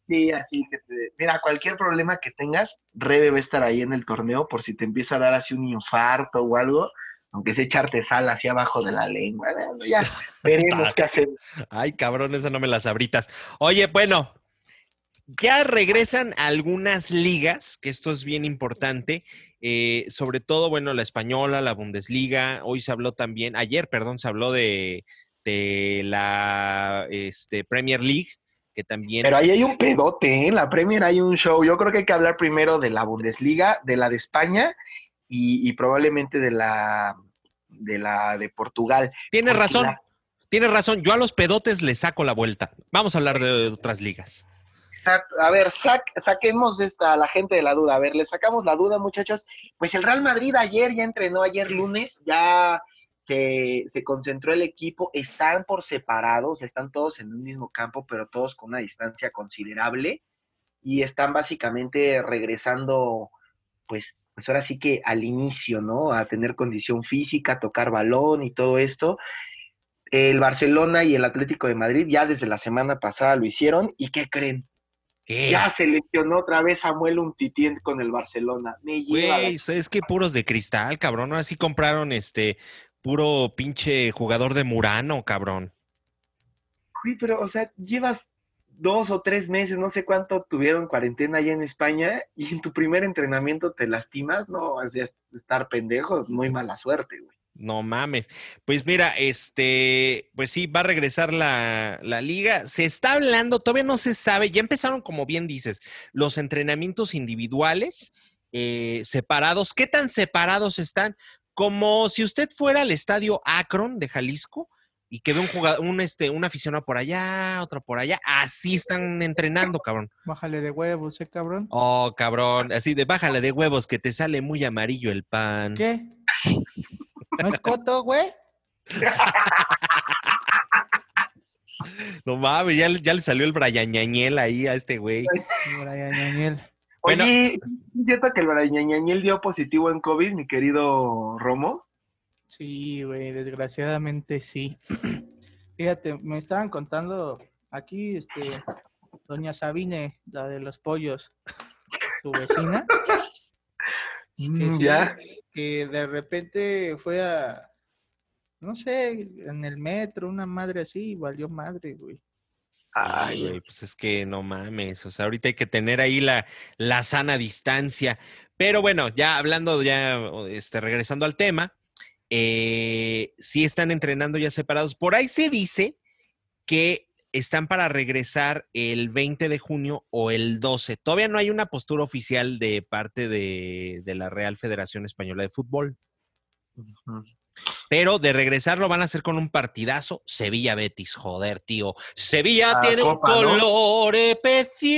S2: Sí, así que te, mira, cualquier problema que tengas, Re debe estar ahí en el torneo por si te empieza a dar así un infarto o algo, aunque es echarte sal hacia abajo de la lengua. Bueno, ya veremos qué hacer.
S1: Ay, cabrón, eso no me las abritas. Oye, bueno, ya regresan algunas ligas, que esto es bien importante, eh, sobre todo, bueno, la española, la Bundesliga, hoy se habló también, ayer, perdón, se habló de, la este, Premier League, que también...
S2: Pero ahí hay un pedote, ¿eh? en la Premier hay un show. Yo creo que hay que hablar primero de la Bundesliga, de la de España y, y probablemente de la de la de Portugal.
S1: Tienes
S2: Porque
S1: razón,
S2: la-
S1: tienes razón. Yo a los pedotes les saco la vuelta. Vamos a hablar de otras ligas.
S2: A ver, sac- saquemos esta, a la gente de la duda. A ver, le sacamos la duda, muchachos. Pues el Real Madrid ayer ya entrenó, ayer lunes, ya se, se concentró el equipo. Están por separados, están todos en un mismo campo, pero todos con una distancia considerable. Y están básicamente regresando, pues, pues ahora sí que al inicio, ¿no? A tener condición física, tocar balón y todo esto. El Barcelona y el Atlético de Madrid ya desde la semana pasada lo hicieron. ¿Y qué creen?
S1: ¿Qué?
S2: Ya se lesionó otra vez Samuel Umtitien con el Barcelona. Me lleva la-
S1: Güey, es que puros de cristal, cabrón. Ahora sí compraron este puro pinche jugador de Murano, cabrón.
S2: Güey, pero, o sea, llevas dos o tres meses, no sé cuánto tuvieron cuarentena allá en España, y en tu primer entrenamiento te lastimas, no, o sea, estar pendejo, muy mala suerte, güey.
S1: No mames. Pues mira, este, pues sí, va a regresar la, la liga. Se está hablando, todavía no se sabe, ya empezaron, como bien dices, los entrenamientos individuales eh, separados. ¿Qué tan separados están? Como si usted fuera al estadio Akron de Jalisco y que ve un jugador, un, este, un aficionado por allá, otro por allá. Así están entrenando, cabrón.
S3: Bájale de huevos, ¿eh, cabrón?
S1: Oh, cabrón. Así de bájale de huevos que te sale muy amarillo el pan.
S3: ¿Qué? ¿No es coto, güey?
S1: No mames, ya, le- ya le salió el brayañañel ahí a este güey.
S3: Brian.
S1: Bueno.
S2: Oye, ¿es cierto que el Barañañañel dio positivo en COVID, mi querido Romo?
S3: Sí, güey, desgraciadamente sí. Fíjate, me estaban contando aquí, este, doña Sabine, la de los pollos, su vecina, que,
S2: Mm,
S3: sí,
S2: ya.
S3: que de repente fue a, no sé, en el metro, una madre así, y valió madre, güey.
S2: Ay,
S1: güey, pues es que no mames. O sea, ahorita hay que tener ahí la, la sana distancia. Pero bueno, ya hablando, ya este, regresando al tema, eh, sí están entrenando ya separados. Por ahí se dice que están para regresar el 20 de junio o el 12. Todavía no hay una postura oficial de parte de, de la Real Federación Española de Fútbol.
S2: Ujú.
S1: Pero de regresar lo van a hacer con un partidazo. Sevilla Betis, joder, tío. Sevilla
S2: La
S1: tiene
S2: Copa,
S1: un
S2: ¿no?
S1: color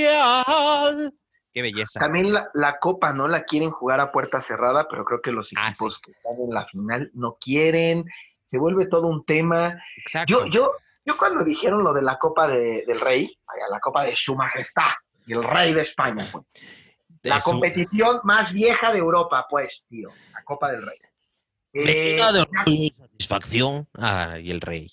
S1: especial. Qué belleza.
S2: También la, la Copa, ¿no? La quieren jugar a puerta cerrada, pero creo que los
S1: Ah,
S2: equipos que están en la final no quieren. Se vuelve todo un tema.
S1: Exacto.
S2: Yo, yo, yo cuando dijeron lo de la Copa de- del Rey, vaya, la Copa de Su Majestad, el Rey de España, pues. La competición más vieja de Europa, pues, tío. La Copa del Rey. Eh,
S1: de orgullo y satisfacción. Ay, el rey.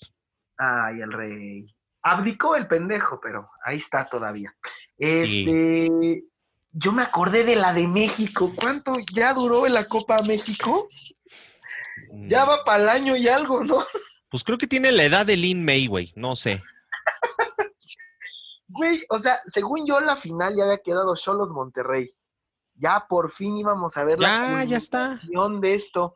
S2: Ay, el rey. Abdicó el pendejo, pero ahí está todavía.
S1: Sí.
S2: Este, yo me acordé de la de México. ¿Cuánto ya duró la Copa México? Ya va para el año y algo, ¿no?
S1: Pues creo que tiene la edad de Lin May, güey. No sé.
S2: Güey, o sea, según yo la final ya había quedado Cholos Monterrey. Ya por fin íbamos a ver
S1: Ya, ya está.
S2: de esto.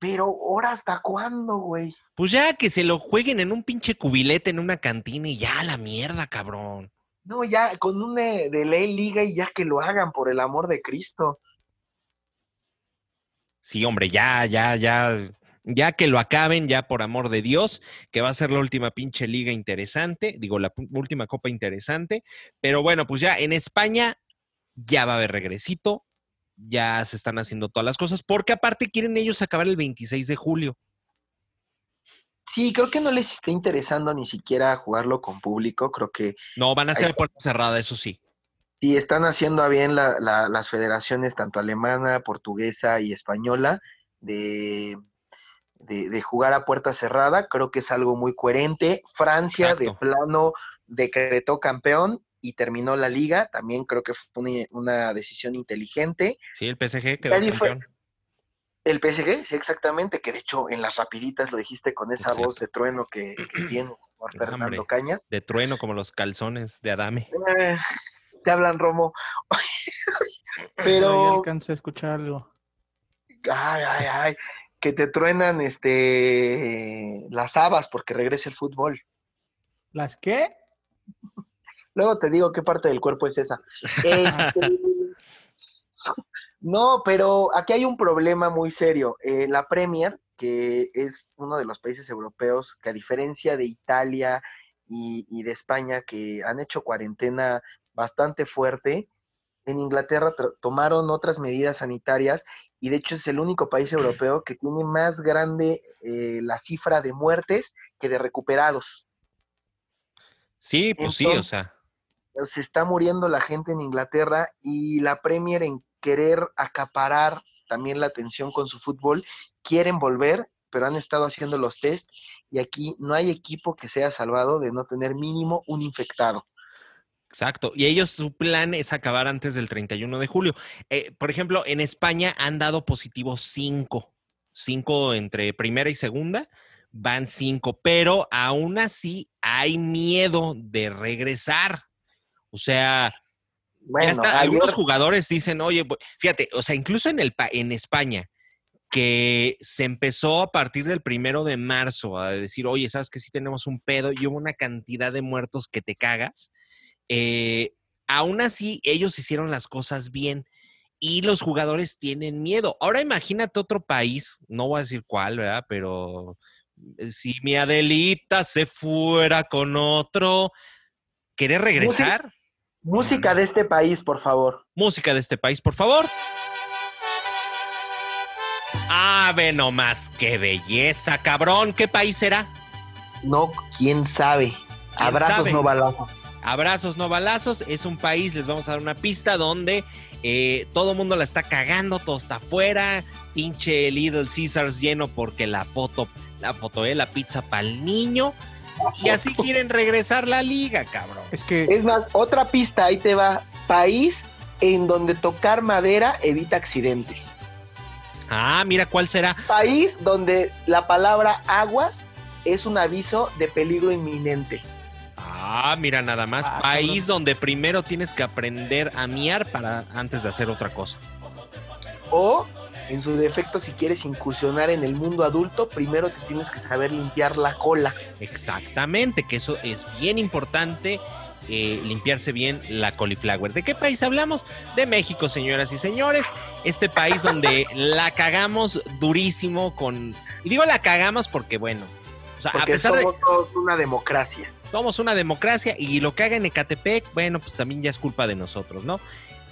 S2: Pero ahora hasta cuándo, güey.
S1: Pues ya que se lo jueguen en un pinche cubilete en una cantina y ya a la mierda, cabrón.
S2: No, ya con una de ley liga y ya que lo hagan por el amor de Cristo.
S1: Sí, hombre, ya, ya, ya, ya que lo acaben, ya por amor de Dios, que va a ser la última pinche liga interesante, digo, la última copa interesante, pero bueno, pues ya en España ya va a haber regresito, ya se están haciendo todas las cosas, porque aparte quieren ellos acabar el 26 de julio.
S2: Sí, creo que no les está interesando ni siquiera jugarlo con público. Creo que
S1: No, van a ser puerta cerrada, eso sí.
S2: sí están haciendo a bien la- la- las federaciones, tanto alemana, portuguesa y española, de, de, de jugar a puerta cerrada. Creo que es algo muy coherente. Francia, de plano, decretó campeón y terminó la liga. También creo que fue una, una decisión inteligente.
S1: Sí, el PSG quedó campeón.
S2: El PSG, sí, exactamente, que de hecho en las rapiditas lo dijiste con esa
S1: Exacto.
S2: voz de trueno que, que tiene por Fernando
S1: Hombre.
S2: Cañas.
S1: De trueno como los calzones de Adame.
S2: Eh, te hablan, Romo.
S3: Pero...
S2: Pero,
S3: alcancé a escuchar algo.
S2: ay, ay, ay, que te truenan este las habas porque regresa el fútbol.
S3: ¿Las qué?
S2: Luego te digo qué parte del cuerpo es esa. Este, no, pero aquí hay un problema muy serio. Eh, la Premier, que es uno de los países europeos que a diferencia de Italia y, y de España, que han hecho cuarentena bastante fuerte, en Inglaterra tomaron otras medidas sanitarias y de hecho es el único país europeo que tiene más grande eh, la cifra de muertes que de recuperados.
S1: Sí, pues sí, o sea.
S2: Se está muriendo la gente en Inglaterra y la Premier en querer acaparar también la atención con su fútbol, quieren volver, pero han estado haciendo los test y aquí no hay equipo que sea salvado de no tener mínimo un infectado.
S1: Exacto. Y ellos, su plan es acabar antes del 31 de julio. Eh, por ejemplo, en España han dado positivos cinco. Cinco entre primera y segunda. Van cinco. Pero aún así hay miedo de regresar. O sea,
S2: Bueno, ayer-
S1: algunos jugadores dicen, oye, fíjate, o sea, incluso en, el, en España, que se empezó a partir del primero de marzo a decir, oye, sabes que sí tenemos un pedo y hubo una cantidad de muertos que te cagas. eh, aún así, ellos hicieron las cosas bien y los jugadores tienen miedo. Ahora imagínate otro país, no voy a decir cuál, ¿verdad? Pero eh, si mi Adelita se fuera con otro, ¿querer regresar?
S2: Música de este país, por favor.
S1: música de este país, por favor. Ah, ve nomás, qué belleza, cabrón. ¿Qué país será?
S2: No, quién sabe. Abrazos,
S1: sabe?
S2: no balazos.
S1: Abrazos, no balazos. Es un país, les vamos a dar una pista donde eh, todo el mundo la está cagando, todo está afuera. Pinche Little Caesars lleno porque la foto, la foto de la pizza para el niño. Y así quieren regresar la liga, cabrón.
S3: Es que
S2: Es más, otra pista, ahí te va. País en donde tocar madera evita accidentes.
S1: Ah, mira cuál será.
S2: País donde la palabra aguas es un aviso de peligro inminente.
S1: Ah, mira nada más.
S3: Ah,
S1: país
S3: cabrón.
S1: donde primero tienes que aprender a miar para antes de hacer otra cosa.
S2: O, en su defecto, si quieres incursionar en el mundo adulto, primero te tienes que saber limpiar la cola.
S1: Exactamente, que eso es bien importante, eh, limpiarse bien la cauliflower. ¿De qué país hablamos? De México, señoras y señores. Este país donde la cagamos durísimo con... Y digo la cagamos porque, bueno, o sea, a pesar de
S2: somos todos una democracia.
S1: somos una democracia y lo que haga en Ecatepec, bueno, pues también ya es culpa de nosotros, ¿no?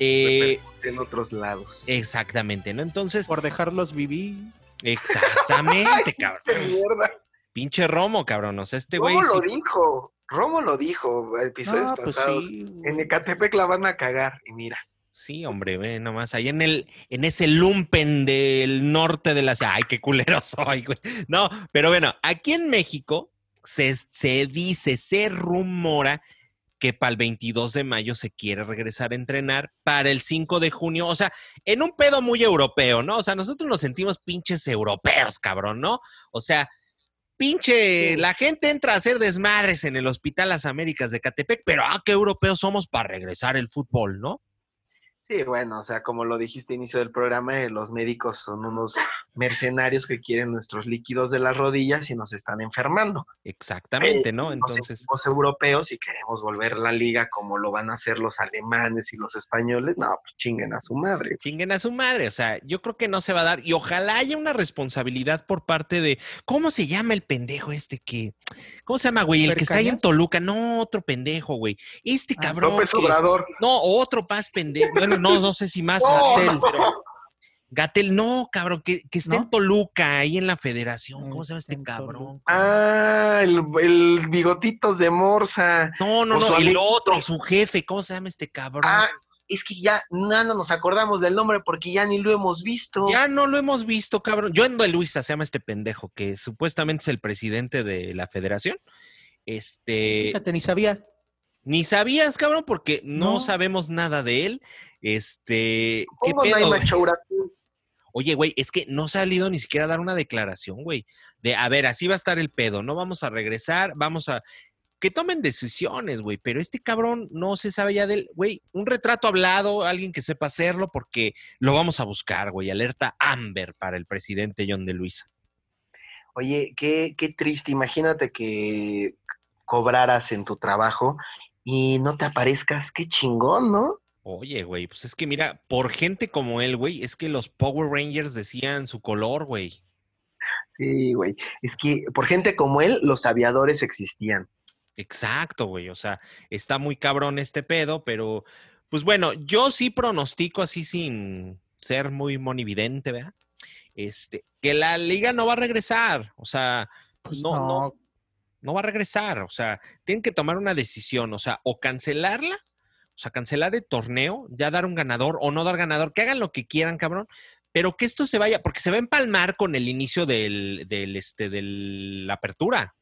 S1: Eh,
S2: En otros lados.
S1: exactamente, ¿no? Entonces,
S3: por dejarlos vivir.
S1: exactamente, cabrón.
S2: ¡Qué mierda!
S1: Pinche Romo, cabrón. O sea, este güey...
S2: Lo
S1: sí-
S2: dijo. Romo lo dijo episodios
S3: No, pues
S2: pasados.
S3: sí.
S2: En Ecatepec la van a cagar. Y mira.
S1: Sí, hombre, ve nomás, ahí en el, en ese lumpen del norte de la ciudad. Ay, qué culero soy, güey. No, pero bueno, aquí en México se, se dice, se rumora que para el 22 de mayo se quiere regresar a entrenar para el 5 de junio. O sea, en un pedo muy europeo, ¿no? O sea, nosotros nos sentimos pinches europeos, cabrón, ¿no? O sea, pinche,
S2: Sí.
S1: la gente entra a hacer desmadres en el Hospital Las Américas de Catepec, pero ah, qué europeos somos para regresar el fútbol, ¿no?
S2: Sí, bueno, o sea, como lo dijiste a inicio del programa, eh, los médicos son unos mercenarios que quieren nuestros líquidos de las rodillas y nos están enfermando.
S1: Exactamente, ¿no?
S2: Nos
S1: Entonces,
S2: sentimos europeos y queremos volver la liga como lo van a hacer los alemanes y los españoles. No, pues chinguen a su madre.
S1: chinguen a su madre. O sea, yo creo que no se va a dar. Y ojalá haya una responsabilidad por parte de. ¿Cómo se llama el pendejo este que. ¿Cómo se llama, güey? El que está ahí en. Toluca. No, otro pendejo, güey. Este
S3: Ah,
S1: cabrón.
S2: López
S1: que-
S2: Obrador.
S1: No, otro más pendejo. Bueno, no, no sé si más.
S2: No.
S1: Gatel, pero. Gatel, no, cabrón, que, que está en. Toluca, ahí en la federación. ¿Cómo se llama este cabrón?
S2: Ah, el, el bigotitos de Morsa.
S1: No, no, no, el
S2: amigo.
S1: otro, su jefe, ¿cómo se llama este cabrón?
S2: Ah, es que ya no, no nos acordamos del nombre porque ya ni lo hemos visto.
S1: Ya no lo hemos visto, cabrón. Yo ando de Luisa, se llama este pendejo, que supuestamente es el presidente de la federación. Este.
S3: Fíjate, ni sabía.
S1: Ni sabías, cabrón, porque no,
S3: No.
S1: sabemos nada de él. Este, ¿qué
S2: ¿Cómo no hay
S1: pedo? Oye, güey, es que no ha salido ni siquiera a dar una declaración, güey. De, a ver, así va a estar el pedo, no vamos a regresar, vamos a... Que tomen decisiones, güey, pero este cabrón no se sabe ya del... Güey, un retrato hablado, alguien que sepa hacerlo, porque lo vamos a buscar, güey. Alerta Amber para el presidente John de Luisa.
S2: Oye, qué, qué triste. Imagínate que cobraras en tu trabajo y no te aparezcas. Qué chingón, ¿no?
S1: Oye, güey, pues es que mira, por gente como él, güey, es que los Power Rangers decían su color, güey.
S2: Sí, güey. Es que por gente como él, los aviadores existían.
S1: Exacto, güey. O sea, está muy cabrón este pedo, pero pues bueno, yo sí pronostico así sin ser muy monividente, ¿verdad? Este, que la liga no va a regresar. O sea,
S3: Pues
S1: no, no,
S3: no.
S1: No va a regresar. O sea, tienen que tomar una decisión. O sea, o cancelarla, o sea, cancelar el torneo, ya dar un ganador o no dar ganador, que hagan lo que quieran, cabrón. Pero que esto se vaya, porque se va a empalmar con el inicio del, del, este, de la apertura.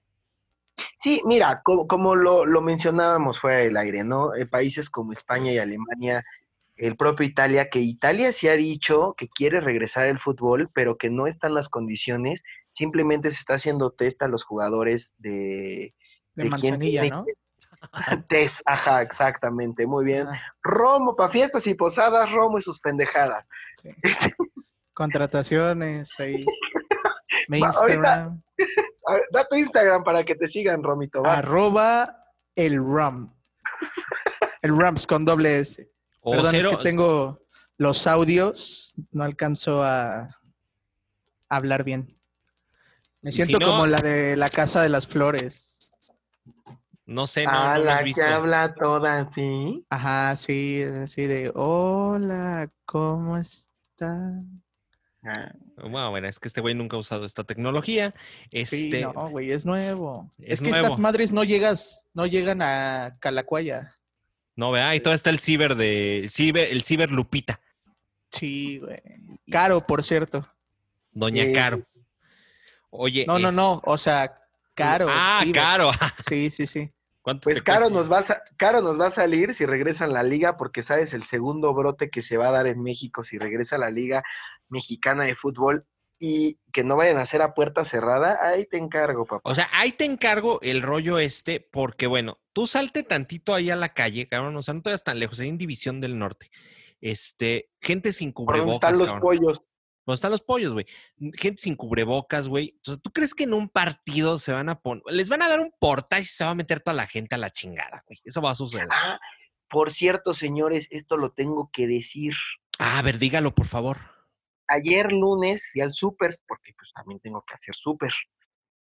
S2: Sí, mira, como, como lo, lo mencionábamos fuera del aire, ¿no? Eh, países como España y Alemania, el propio Italia, que Italia sí ha dicho que quiere regresar el fútbol, pero que no están las condiciones, simplemente se está haciendo test a los jugadores de...
S3: De manzanilla,
S2: tiene
S3: ¿no?
S2: Test, ajá, exactamente, muy bien.
S3: Ah,
S2: Romo para fiestas y posadas, Romo y sus pendejadas.
S3: sí. Contrataciones ahí. Mi
S2: ahorita-
S3: Instagram.
S2: Da tu Instagram para que te sigan, Romito. vas.
S3: Arroba el RAM. El Rams con doble S.
S1: O
S3: Perdón,
S1: cero,
S3: es que tengo los audios, no alcanzo a hablar bien. Me
S1: si
S3: siento
S1: no-
S3: como la de la Casa de las Flores.
S1: no sé, no,
S2: a
S1: no lo
S2: la que habla toda así.
S3: Ajá, sí, así de, hola, ¿cómo están?
S2: Ah,
S1: Bueno, bueno, es que este güey nunca ha usado esta tecnología.
S3: Sí,
S1: Este,
S3: no, güey, es nuevo.
S1: Es
S3: Es, que
S1: nuevo.
S3: estas madres no llegas, no llegan a Calacuaya.
S1: No vea, y todo está el ciber de ciber, el ciber Lupita,
S3: Sí, güey. Caro, por cierto.
S1: Doña. Caro. Oye,
S3: No, no,
S1: es-
S3: no, o sea, caro.
S1: Ah, caro.
S3: Sí, sí, sí.
S1: ¿Cuánto
S2: Pues caro nos, va a, caro nos va a salir si regresan la liga, porque sabes el segundo brote que se va a dar en México si regresa la liga mexicana de fútbol y que no vayan a hacer a puerta cerrada, ahí te encargo, papá.
S1: O sea, ahí te encargo el rollo este, porque bueno, tú salte tantito ahí a la calle, cabrón, o sea, no te vayas tan lejos, ahí en División del Norte. Este, gente sin
S2: ¿Por dónde
S1: cubrebocas,
S2: están los
S1: cabrón.
S2: pollos?
S1: ¿Dónde están los pollos, güey? Gente sin cubrebocas, güey. Entonces, ¿tú crees que en un partido se van a poner, les van a dar un portaje y se va a meter toda la gente a la chingada, güey? Eso va a suceder.
S2: Ah, por cierto, señores, esto lo tengo que decir.
S1: Ah, a ver, dígalo, por favor.
S2: Ayer lunes fui al súper, porque pues también tengo que hacer súper,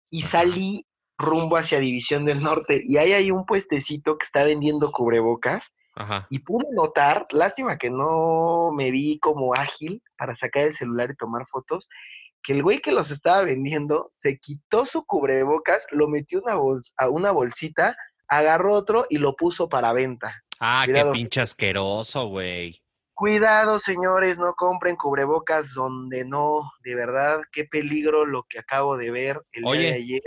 S2: y salí rumbo hacia División del Norte, y ahí hay un puestecito que está vendiendo cubrebocas,
S1: Ajá.
S2: y pude notar, lástima que no me vi como ágil para sacar el celular y tomar fotos, que el güey que los estaba vendiendo se quitó su cubrebocas, lo metió una bols- a una bolsita, agarró otro y lo puso para venta.
S1: Ah,
S2: Cuidado.
S1: qué pinche asqueroso, güey.
S2: Cuidado, señores, no compren cubrebocas donde no, de verdad, qué peligro lo que acabo de ver el
S1: Oye.
S2: día de ayer.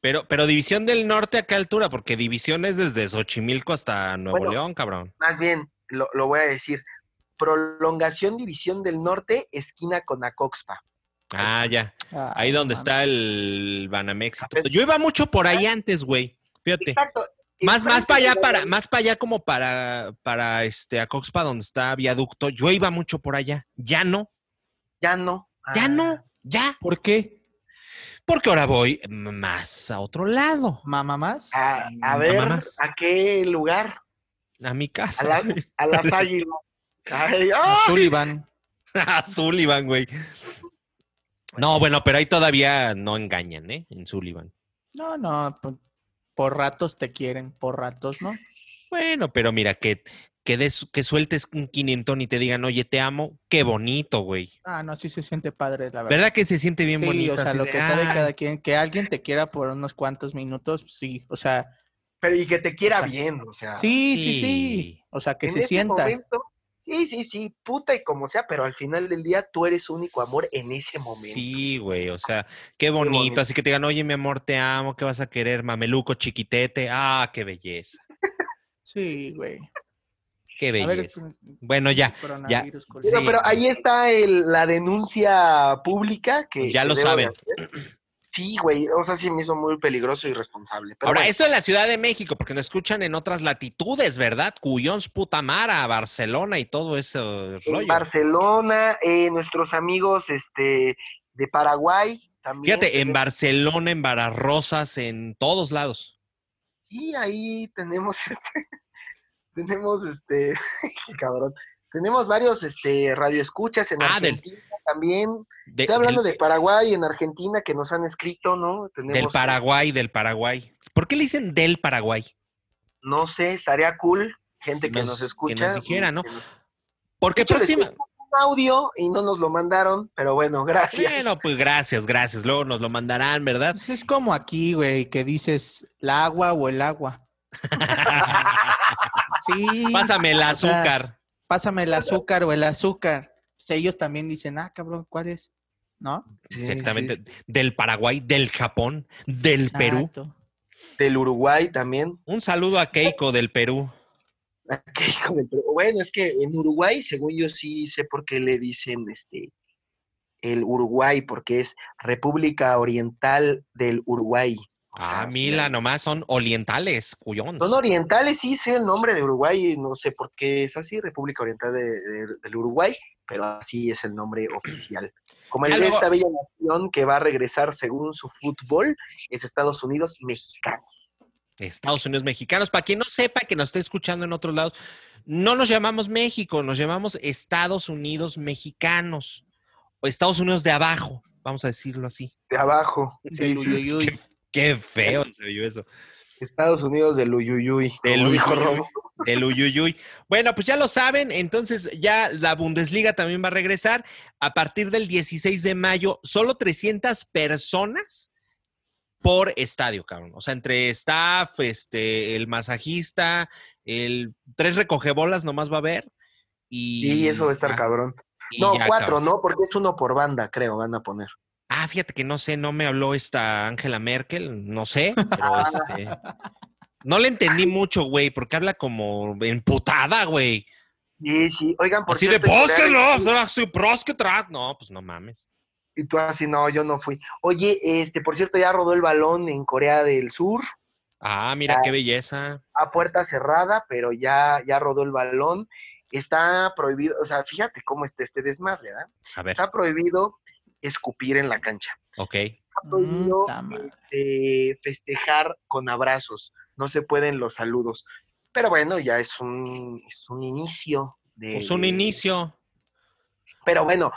S1: Pero, pero División del Norte a qué altura, porque División es desde Xochimilco hasta Nuevo
S2: Bueno.
S1: León, cabrón.
S2: Más bien, lo, lo voy a decir, prolongación División del Norte, esquina con Acoxpa.
S1: Ah, ya.
S3: Ay,
S1: Ahí donde está el Banamex. Yo iba mucho por ahí antes, güey. Fíjate.
S2: Exacto.
S1: Más, más para allá, para, más para allá como para, para este, Acoxpa, donde está viaducto. Yo iba mucho por allá. Ya no,
S2: Ya no.
S1: ya
S2: Ah,
S1: no, ya.
S3: ¿Por qué?
S1: Porque ahora voy más a otro lado,
S3: ¿Mamá más?
S2: A, a ver,
S1: más.
S2: ¿a qué lugar?
S1: a mi
S2: A,
S1: casa.
S2: la-
S1: güey.
S2: a las águilas. Ay,
S3: A. Sullivan.
S1: a Sullivan, güey. No, bueno, pero ahí todavía no engañan, ¿eh? En Sullivan.
S3: No, no, po- por ratos te quieren, por ratos, ¿no?
S1: Bueno, pero mira, que, que, des- que sueltes un quinientón y te digan, oye, te amo, qué bonito, güey.
S3: Ah, no, sí se siente padre, la verdad.
S1: ¿Verdad que se siente bien
S3: sí,
S1: bonito?
S3: o sea,
S1: así
S3: lo
S1: de,
S3: que sabe cada quien, que alguien te quiera por unos cuantos minutos, sí, o sea,
S2: Pero y que te quiera
S3: O sea,
S2: bien, o sea.
S3: sí, sí, sí,
S1: sí.
S3: o sea, que
S2: en
S3: se sienta.
S2: momento, sí, sí, sí, puta y como sea, pero al final del día tú eres su único amor en ese momento.
S1: Sí, güey, o sea, qué bonito.
S2: bonito.
S1: Así que te digan, oye, mi amor, te amo, ¿qué vas a querer? Mameluco, chiquitete. Ah, qué belleza.
S3: Sí, güey.
S1: Qué
S3: ver,
S1: belleza. Bueno, ya.
S3: coronavirus,
S2: Pero,
S1: Sí.
S2: pero ahí está el- la denuncia pública que
S1: Ya
S2: que
S1: lo saben.
S2: hacer. Sí, güey, o sea, sí me hizo muy peligroso y irresponsable. Pero
S1: Ahora,
S2: bueno,
S1: esto en la Ciudad de México, porque nos escuchan en otras latitudes, ¿verdad? Cuyons, Putamara, Barcelona y todo ese
S2: en
S1: rollo.
S2: Barcelona, eh, nuestros amigos este, de Paraguay también.
S1: Fíjate, en Barcelona, en Bararrosas, en todos lados.
S2: Sí, ahí tenemos este, tenemos este, qué cabrón, tenemos varios este radioescuchas en
S1: Ah, del-
S2: Argentina también.
S1: De-
S2: Estoy hablando
S1: del,
S2: de Paraguay, en Argentina, que nos han escrito, ¿no? Tenemos,
S1: del Paraguay, del Paraguay. ¿Por qué le dicen del Paraguay?
S2: No sé, estaría cool, gente que
S1: Nos-
S2: nos,
S1: que
S2: escucha.
S1: nos dijera, ¿no?
S2: nos-
S1: Porque
S2: hecho,
S1: próxima.
S2: audio y no nos lo mandaron, pero bueno, gracias.
S1: Bueno, pues gracias, gracias. Luego nos lo mandarán, ¿verdad?
S3: Pues es como aquí, güey, que dices la agua o el agua. Sí.
S1: Pásame el
S3: o sea,
S1: azúcar.
S3: Pásame el azúcar o el azúcar. Pues ellos también dicen, ah, cabrón, ¿cuál es? ¿No?
S2: Sí,
S1: Exactamente. Del Paraguay, del Japón, del Perú.
S2: Del Uruguay también.
S1: Un saludo a Keiko del Perú.
S2: Ok, con el Perú. Bueno, es que en Uruguay, según yo sí sé por qué le dicen este el Uruguay, porque es República Oriental del Uruguay.
S1: Ah, mira, nomás son orientales, cuyón.
S2: Son orientales, sí sé el nombre de Uruguay, no sé por qué es así, República Oriental de- de- del Uruguay, pero así es el nombre oficial. Como el de esta bella nación que va a regresar según su fútbol, es Estados Unidos mexicano.
S1: Estados Unidos mexicanos. Para quien no sepa que nos esté escuchando en otros lados, no nos llamamos México, nos llamamos Estados Unidos mexicanos. O Estados Unidos de abajo, vamos a decirlo así.
S2: De abajo. sí,
S3: Del
S2: sí,
S3: uyuyuy.
S1: Qué feo se oyó eso.
S2: Estados Unidos del Uyuyuy.
S1: Del Uyuyuy. Del Uyuyuy. Bueno, pues ya lo saben, entonces ya la Bundesliga también va a regresar a partir del 16 de mayo. Solo 300 personas por estadio, cabrón. O sea, entre staff, este, el masajista, el tres recogebolas nomás va a haber. Y,
S2: Sí, eso va a estar cabrón.
S1: y
S2: No,
S1: ya,
S2: cuatro,
S1: cabrón.
S2: ¿no? Porque es uno por banda, creo, van a poner.
S1: Ah, fíjate que no sé, no me habló esta Angela Merkel, no sé, pero
S2: Ah.
S1: este. No le entendí mucho, güey, porque habla como emputada, güey.
S2: Sí, sí. Oigan, por
S1: Así de
S2: cierto, en
S1: bosque, no. No, pues no mames.
S2: Y tú así, no, yo no fui. Oye, este, por cierto, ya rodó el balón en Corea del Sur,
S1: Ah, mira
S2: Ya.
S1: qué belleza.
S2: a puerta cerrada, pero ya, ya rodó el balón. Está prohibido, o sea, fíjate cómo está este desmadre, ¿verdad?
S1: A ver,
S2: Está prohibido escupir en la cancha.
S1: ok.
S2: Está prohibido este, festejar con abrazos. No se pueden los saludos. Pero bueno, ya es un, es un inicio de.
S1: Pues un inicio.
S2: Pero bueno,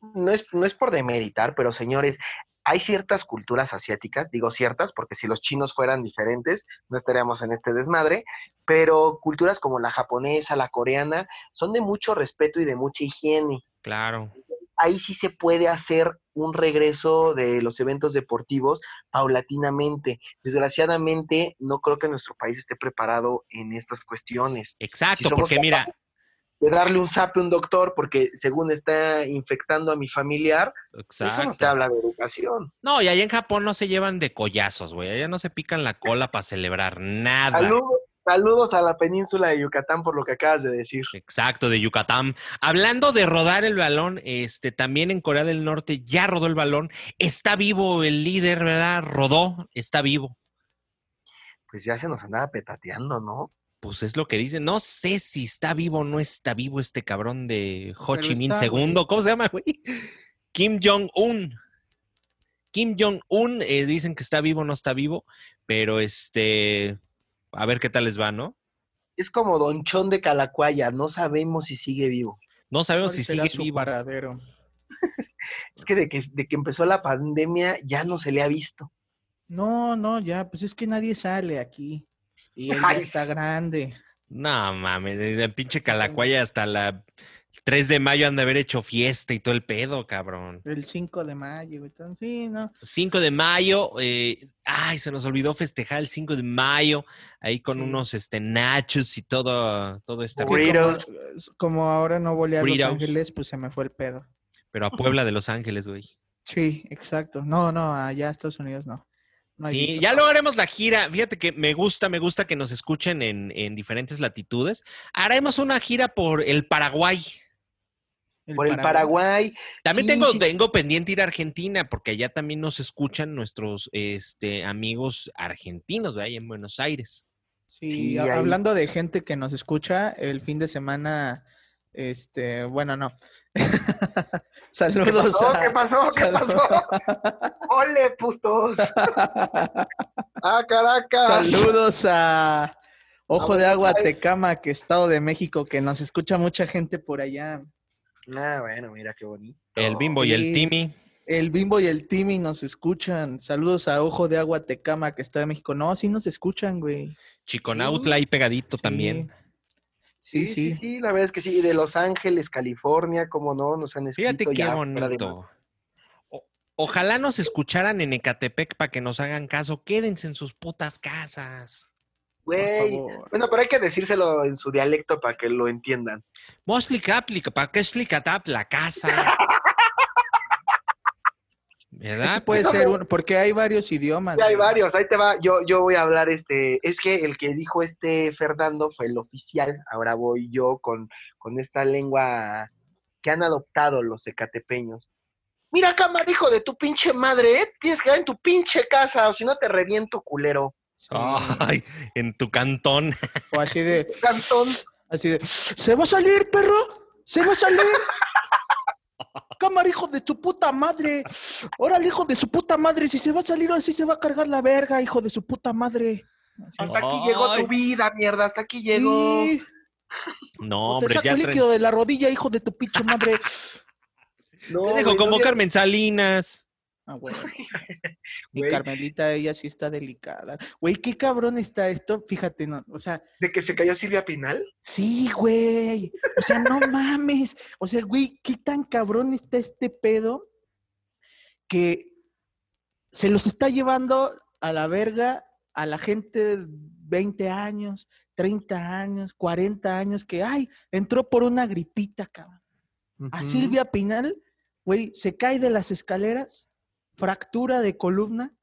S2: no es, no es por demeritar, pero señores, hay ciertas culturas asiáticas, digo ciertas, porque si los chinos fueran diferentes, no estaríamos en este desmadre, pero culturas como la japonesa, la coreana, son de mucho respeto y de mucha higiene.
S1: Claro.
S2: Ahí sí se puede hacer un regreso de los eventos deportivos paulatinamente. Desgraciadamente, no creo que nuestro país esté preparado en estas cuestiones.
S1: Exacto, porque mira,
S2: De darle un zape a un doctor porque según está infectando a mi familiar, eso no te
S1: exacto.
S2: habla de educación.
S1: No, y allá en Japón no se llevan de collazos, güey. Allá no se pican la cola para celebrar nada.
S2: Saludos, saludos a la península de Yucatán por lo que acabas de decir.
S1: Exacto, de Yucatán. Hablando de rodar el balón, este también en Corea del Norte ya rodó el balón. Está vivo el líder, ¿verdad? Rodó, está vivo.
S2: Pues ya se nos andaba petateando, ¿no?
S1: Pues es lo que dicen. No sé si está vivo o no está vivo este cabrón de Ho Chi Minh. II. ¿Cómo se llama, güey? Kim Jong-un. Kim Jong-un eh, dicen que está vivo, no está vivo, pero este, a ver qué tal les va, ¿no?
S2: Es como Don Chón de Calacuaya, no sabemos si sigue vivo.
S1: No sabemos
S3: ¿Cuál
S1: si sigue
S3: su
S1: vivo.
S3: paradero?
S2: Es que de, que de que empezó la pandemia ya no se le ha visto.
S3: No, no, ya, pues es que nadie sale aquí. Y él ya
S2: Ay.
S3: está grande.
S1: No mames, desde el pinche Calacuaya hasta la 3 de mayo han de haber hecho fiesta y todo el pedo, cabrón.
S3: El 5 de mayo, entonces sí, ¿no?
S1: 5 de mayo, eh, ay, se nos olvidó festejar el 5 de mayo, ahí con
S3: Sí.
S1: unos este, nachos y todo, todo este
S2: Burritos.
S3: como, como ahora no volé a Los. Ángeles, pues se me fue el pedo.
S1: pero a Puebla de Los Ángeles, güey.
S3: Sí, exacto. No, no, allá a Estados Unidos no. No
S1: Sí,
S3: visa.
S1: ya luego haremos la gira. Fíjate que me gusta, me gusta que nos escuchen en, en diferentes latitudes. Haremos una gira por el Paraguay.
S2: Por el Paraguay.
S1: También
S2: Sí,
S1: tengo,
S2: sí.
S1: tengo pendiente ir a Argentina, porque allá también nos escuchan nuestros este, amigos argentinos, ¿verdad? Ahí en Buenos Aires.
S3: Sí, hablando de gente que nos escucha, el fin de semana, este, bueno, no.
S2: ¿Qué
S3: Saludos
S2: pasó?
S3: a-
S2: ¿Qué pasó? ¿Qué pasó? ¡Ole, putos! ¡Ah, Caracas!
S3: Saludos a Ojo de Agua. Tecama, que Estado de México, que nos escucha mucha gente por allá.
S2: Ah, bueno, mira qué bonito.
S1: El Bimbo y el
S3: sí.
S1: Timmy.
S3: El Bimbo y el Timmy nos escuchan. Saludos a Ojo de Agua, Tecama, que está de México. No, sí nos escuchan, güey.
S1: Chiconautla ahí pegadito también.
S3: Sí,
S2: Sí,
S3: sí.
S2: sí, la verdad es que sí. De Los Ángeles, California, como no, nos han escrito
S1: Fíjate qué
S2: ya
S1: bonito. O- ojalá nos escucharan en Ecatepec para que nos hagan caso. Quédense en sus putas casas.
S2: Güey. Bueno, pero hay que decírselo en su dialecto para que lo entiendan.
S1: Moslicapli, ¿para qué explicar la casa? ¿Verdad?
S3: puede
S2: No,
S3: ser uno, porque hay varios idiomas.
S2: Sí, hay varios, ahí te va. Yo, yo voy a hablar este. Es que el que dijo este Fernando fue el oficial. Ahora voy yo con, con esta lengua que han adoptado los ecatepeños. Mira, cámara, hijo de tu pinche madre, ¿eh? Tienes que quedar en tu pinche casa, o si no te reviento, culero.
S1: Ay, en tu cantón.
S3: O así de,
S2: Cantón.
S3: así de, ¿se va a salir, perro? ¿Se va a salir? Cámara, hijo de tu puta madre. Órale, hijo de su puta madre. Si se va a salir, ahora sí se va a cargar la verga, hijo de su puta madre. Así.
S2: Hasta aquí llegó tu vida, mierda, hasta aquí llegó.
S3: Sí,
S1: No,
S3: o te
S1: hombre,
S3: saco
S1: ya
S3: el
S1: traen-
S3: líquido de la rodilla, hijo de tu pinche madre.
S2: No,
S1: Te dejo como Carmen Salinas.
S3: Ah. Mi
S2: Güey.
S3: Carmelita, ella sí está delicada. Güey, qué cabrón está esto. Fíjate, no, o sea,
S2: ¿De que se cayó Silvia Pinal?
S3: Sí, güey. O sea, no mames. O sea, güey, qué tan cabrón está este pedo que se los está llevando a la verga a la gente de 20 años, 30 años, 40 años, que, ay, entró por una gripita, cabrón. A. Silvia Pinal, güey, se cae de las escaleras, fractura de columna,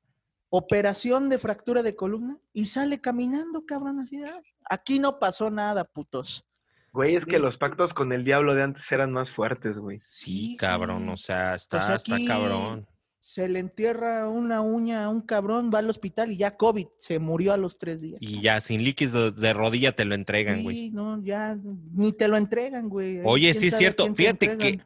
S3: operación de fractura de columna y sale caminando, cabrón, así. "Ah, Aquí no pasó nada, putos.
S2: Güey, es que
S3: Sí.
S2: los pactos con el diablo de antes eran más fuertes, güey.
S3: Sí,
S1: Cabrón, o sea, está,
S3: sea,
S1: está cabrón.
S3: Se le entierra una uña a un cabrón, va al hospital y ya COVID, se murió a los tres días.
S1: Y ya sin líquidos de rodilla te lo entregan, güey.
S3: Sí, no, ya ni te lo entregan, güey.
S1: Oye, sí es cierto. Fíjate que,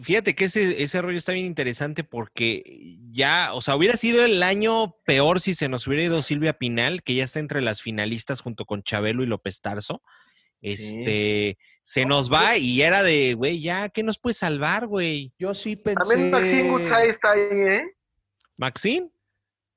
S1: fíjate que ese, ese rollo está bien interesante porque ya, o sea, hubiera sido el año peor si se nos hubiera ido Silvia Pinal, que ya está entre las finalistas junto con Chabelo y López Tarso. Este, se nos va y era de, güey, ya, ¿qué nos puede salvar, güey?
S3: Yo sí pensé.
S2: También Maxine Goodside está ahí, ¿eh?
S1: ¿Maxine?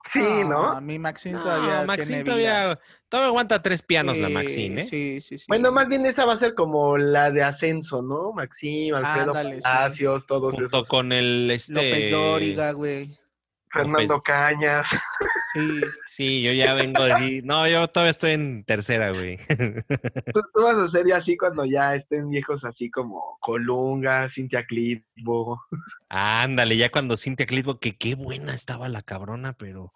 S2: Sí, ¿no?
S3: A mí Maxine
S1: No,
S3: todavía
S1: Maxine
S3: tiene
S1: todavía,
S3: vida.
S1: todavía aguanta tres pianos la
S3: Sí,
S1: Maxine, ¿eh?
S3: Sí, sí, sí.
S2: Bueno, más bien esa va a ser como la de ascenso, ¿no? Maxim, Alfredo
S3: Ándale, sí.
S2: Palacios, todos
S1: Junto
S2: esos.
S1: con el este.
S3: López Dóriga, güey.
S2: Fernando. Cañas.
S3: Sí.
S1: Sí, yo ya vengo de ahí. No, yo todavía estoy en tercera, güey.
S2: Tú, tú vas a ser ya así cuando ya estén viejos así como Colunga, Cintia Clitbo.
S1: Ándale, ya cuando Cintia Clitbo, que qué buena estaba la cabrona, pero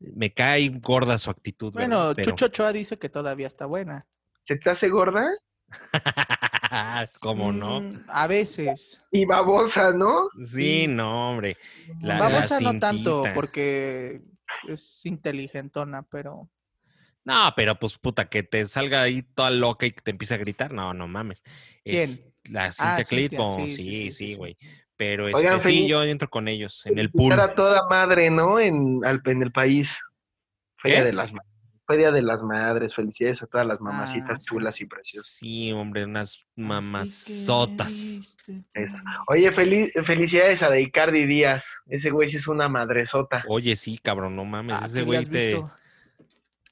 S1: me cae gorda su actitud.
S3: Bueno.
S1: Pero-
S3: Chucho Ochoa dice que todavía está buena.
S2: ¿Se te hace gorda?
S1: ¿Cómo no?
S3: A veces.
S2: Y babosa, ¿no?
S1: Sí, no, hombre. La-
S3: Babosa
S1: la
S3: no tanto, porque es inteligentona, pero.
S1: No, pero pues puta, que te salga ahí toda loca y que te empiece a gritar. No, no mames. Es la Cintia
S3: Ah, Cintia,
S1: Clitbo,
S3: sí,
S1: sí,
S3: sí,
S1: sí,
S3: sí, sí, sí.
S1: güey. Pero
S2: Oigan,
S1: este, sí, yo entro con ellos en el pool.
S2: Era toda madre, ¿no? En, al- en el país. Feria
S1: ¿Qué?
S2: de las Ma- Feria de las Madres. Felicidades a todas las mamacitas
S3: Ah, sí.
S2: chulas y preciosas.
S1: Sí, hombre, unas mamazotas.
S2: Eso. Oye, feliz, felicidades a Deicardi Díaz. Ese güey sí es una madresota.
S1: Oye, sí, cabrón, no mames.
S3: Ah,
S1: ese
S3: ¿tú le
S1: güey te.
S3: visto?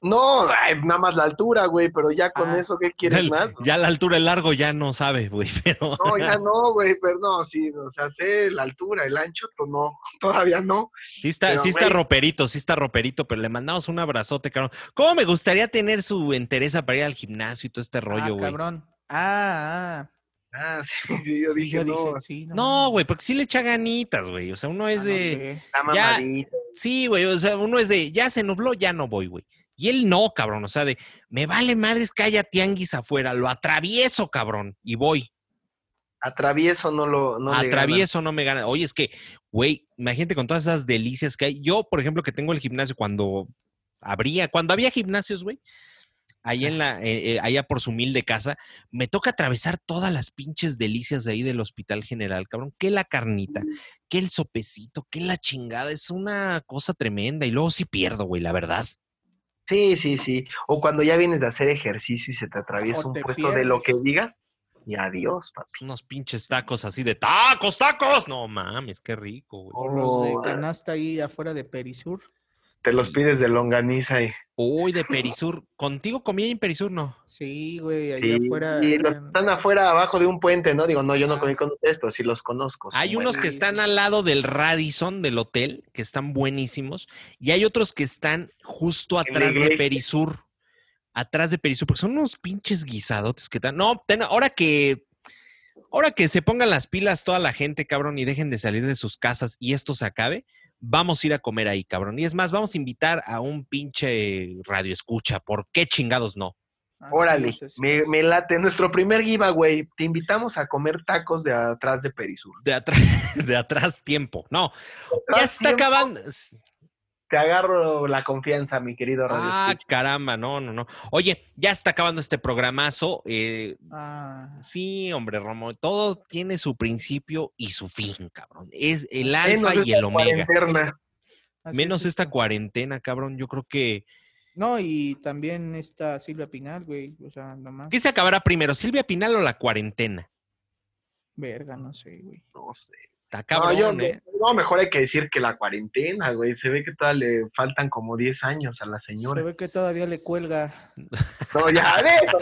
S2: No, ay, nada más la altura, güey, pero ya con
S3: Ah.
S2: eso, ¿qué quieres
S1: el-
S2: más?
S1: ya la altura del largo ya no sabe, güey, pero.
S2: No, ya no, güey, pero no, sí, o sea, sé la altura, el ancho, pues no, todavía no.
S1: Sí está,
S2: Pero,
S1: sí está roperito, sí está roperito, pero le mandamos un abrazote, cabrón. ¿Cómo me gustaría tener su entereza para ir al gimnasio y todo este rollo,
S3: ah,
S1: güey?
S3: cabrón. Ah, ah.
S2: Ah, sí, sí, yo
S3: Sí,
S2: dije,
S3: yo
S2: no,
S3: dije, sí,
S1: No, güey, porque sí le echa ganitas, güey. O sea, uno
S3: ah,
S1: es
S3: no
S1: de.
S3: sé.
S1: ya-. Sí, güey, o sea, uno es de, ya se nubló, ya no voy, güey. Y él no, cabrón, o sea, de, me vale madres que haya tianguis afuera, lo atravieso, cabrón, y voy.
S2: Atravieso no lo no
S1: atravieso, no me gana. Oye, es que, güey, imagínate con todas esas delicias que hay. Yo, por ejemplo, que tengo el gimnasio cuando habría, cuando había gimnasios, güey, ahí en la, eh, eh, allá por su humilde casa, me toca atravesar todas las pinches delicias de ahí del Hospital General, cabrón. Que la carnita, que el sopecito, que la chingada, es una cosa tremenda. Y luego sí pierdo, güey, la verdad.
S2: Sí, sí, sí. O cuando ya vienes de hacer ejercicio y se te atraviesa
S3: O
S2: un
S3: te
S2: puesto de lo que digas, y adiós, papi.
S1: Unos pinches tacos así de tacos, tacos. No mames, qué rico, güey.
S3: O los de canasta ahí afuera de Perisur.
S2: Te los
S1: Sí.
S2: pides de longaniza y,
S1: Uy, de Perisur. ¿Contigo comí en Perisur? No.
S3: Sí, güey, ahí
S2: y-
S3: afuera.
S2: y los están afuera abajo de un puente, ¿no? Digo, no, yo no comí con ustedes, pero sí los conozco.
S1: Hay unos que están al lado del Radisson del hotel, que están buenísimos, y hay otros que están justo atrás de. Perisur. Atrás de Perisur, porque son unos pinches guisadotes que están. No, ten- ahora que. Ahora que se pongan las pilas toda la gente, cabrón, y dejen de salir de sus casas y esto se acabe, vamos a ir a comer ahí, cabrón. Y es más, vamos a invitar a un pinche radio escucha. ¿Por qué chingados no?
S3: Así
S2: Órale, me, late. Nuestro primer giveaway, te invitamos a comer tacos de atrás de Perisur.
S1: De atrás, de atrás tiempo. No, ya está
S2: tiempo,
S1: acabando.
S2: Te agarro la confianza, mi querido Radio
S1: Ah,
S2: Escucha.
S1: caramba, no, no, no. Oye, ya está acabando este programazo. eh,
S3: Ah,
S1: sí, hombre, Romo, todo tiene su principio y su fin, cabrón. Es el
S2: Menos
S1: alfa y el omega.
S2: cuarentena.
S1: Menos
S3: es
S1: esta cuarentena, cabrón. Yo creo que.
S3: No, y también esta Silvia Pinal, güey. O sea, nomás.
S1: ¿Qué se acabará primero, Silvia Pinal o la cuarentena?
S3: Verga, no sé, güey.
S2: No sé.
S1: Está
S2: No, yo-
S1: ¿eh?
S2: no, mejor hay que decir que la cuarentena, güey. Se ve que todavía le faltan como 10 años a la señora.
S3: Se ve que todavía le cuelga.
S2: No, ya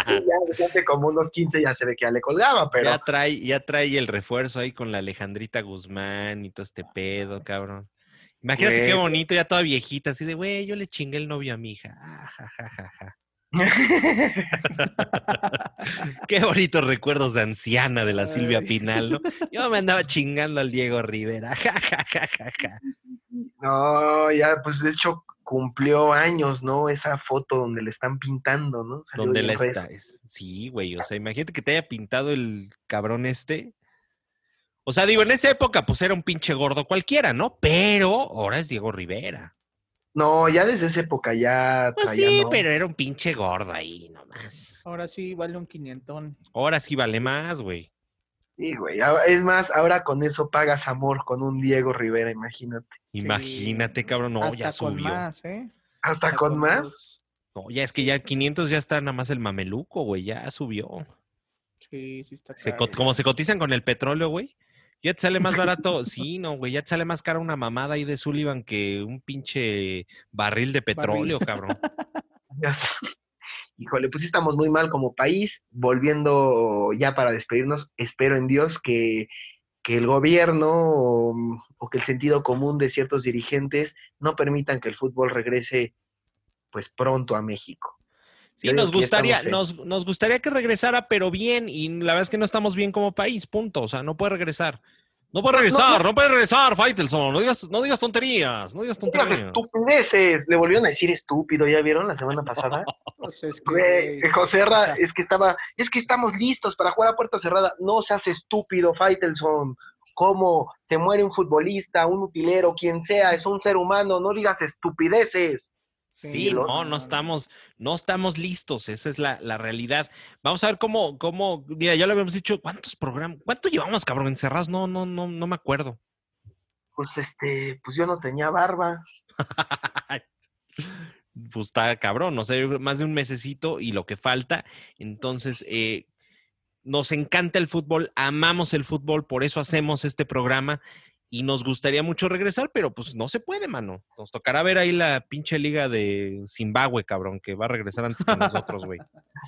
S2: sí, ya repente como unos 15 ya se ve que ya le colgaba, pero
S1: Ya trae, ya trae el refuerzo ahí con la Alejandrita Guzmán y todo este pedo, cabrón. Imagínate qué bonito, ya toda viejita, así de, güey, yo le chingué el novio a mi hija. Ah, ja, ja, ja, ja. Qué bonitos recuerdos de anciana de la Silvia. Pinal, ¿no? Yo me andaba chingando al Diego Rivera.
S2: No, ya pues de hecho cumplió años, ¿no? Esa foto donde le están pintando, ¿no? Salió
S1: ¿Dónde
S2: ahí
S1: la
S2: en redes.
S1: está? Es- Sí, güey. O sea, imagínate que te haya pintado el cabrón este. O sea, digo, en esa época, pues era un pinche gordo cualquiera, ¿no? Pero ahora es Diego Rivera.
S2: No, ya desde esa época ya
S1: Pues sí,
S2: ¿no?
S1: pero era un pinche gordo ahí nomás.
S3: Ahora sí vale un quinientón.
S1: Ahora sí vale más, güey.
S2: Sí, güey. Es más, ahora con eso pagas amor con un Diego Rivera, imagínate.
S1: Imagínate,
S3: Sí,
S1: cabrón. No,
S3: Hasta
S1: ya
S3: con
S1: subió.
S3: más, ¿eh?
S2: ¿Hasta
S3: Hasta
S2: con más?
S3: los-
S1: No, ya es que ya 500 ya está nada más el mameluco, güey. Ya subió.
S3: Sí, sí está
S1: Se como se cotizan con el petróleo, güey. Ya te sale más barato. Sí, no, güey. Ya te sale más cara una mamada ahí de Sullivan que un pinche barril de petróleo, cabrón.
S2: Híjole, pues estamos muy mal como país. Volviendo ya para despedirnos, espero en Dios que, que el gobierno o, o que el sentido común de ciertos dirigentes no permitan que el fútbol regrese pues pronto a México.
S1: Sí, nos gustaría, nos, nos gustaría que regresara, pero bien. Y la verdad es que no estamos bien como país, punto. O sea, no puede regresar. No puede
S2: no,
S1: regresar,
S2: no.
S1: no, puede regresar, Faitelson. No digas, no digas tonterías, no digas
S2: Las
S1: tonterías.
S2: estupideces, le volvieron a decir estúpido, ¿ya vieron la semana pasada?
S3: Es que,
S2: José Ra, es que estaba, es que estamos listos para jugar a puerta cerrada. No seas estúpido, Faitelson. ¿Cómo se muere un futbolista, un utilero, quien sea? Es un ser humano, no digas estupideces.
S1: Sí, no,
S3: no.
S1: estamos, no estamos listos, esa es la, la realidad. Vamos a ver cómo, cómo, mira, ya lo habíamos dicho, ¿cuántos programas, cuánto llevamos, cabrón, encerrados? No, no, no, no me acuerdo.
S2: Pues este, pues yo no tenía barba.
S1: pues está cabrón, no sé, más de un mesecito y lo que falta. Entonces, eh, nos encanta el fútbol, amamos el fútbol, por eso hacemos este programa y nos gustaría mucho regresar, pero pues no se puede, mano. Nos tocará ver ahí la pinche liga de Zimbabue, cabrón, que va a regresar antes que nosotros, güey.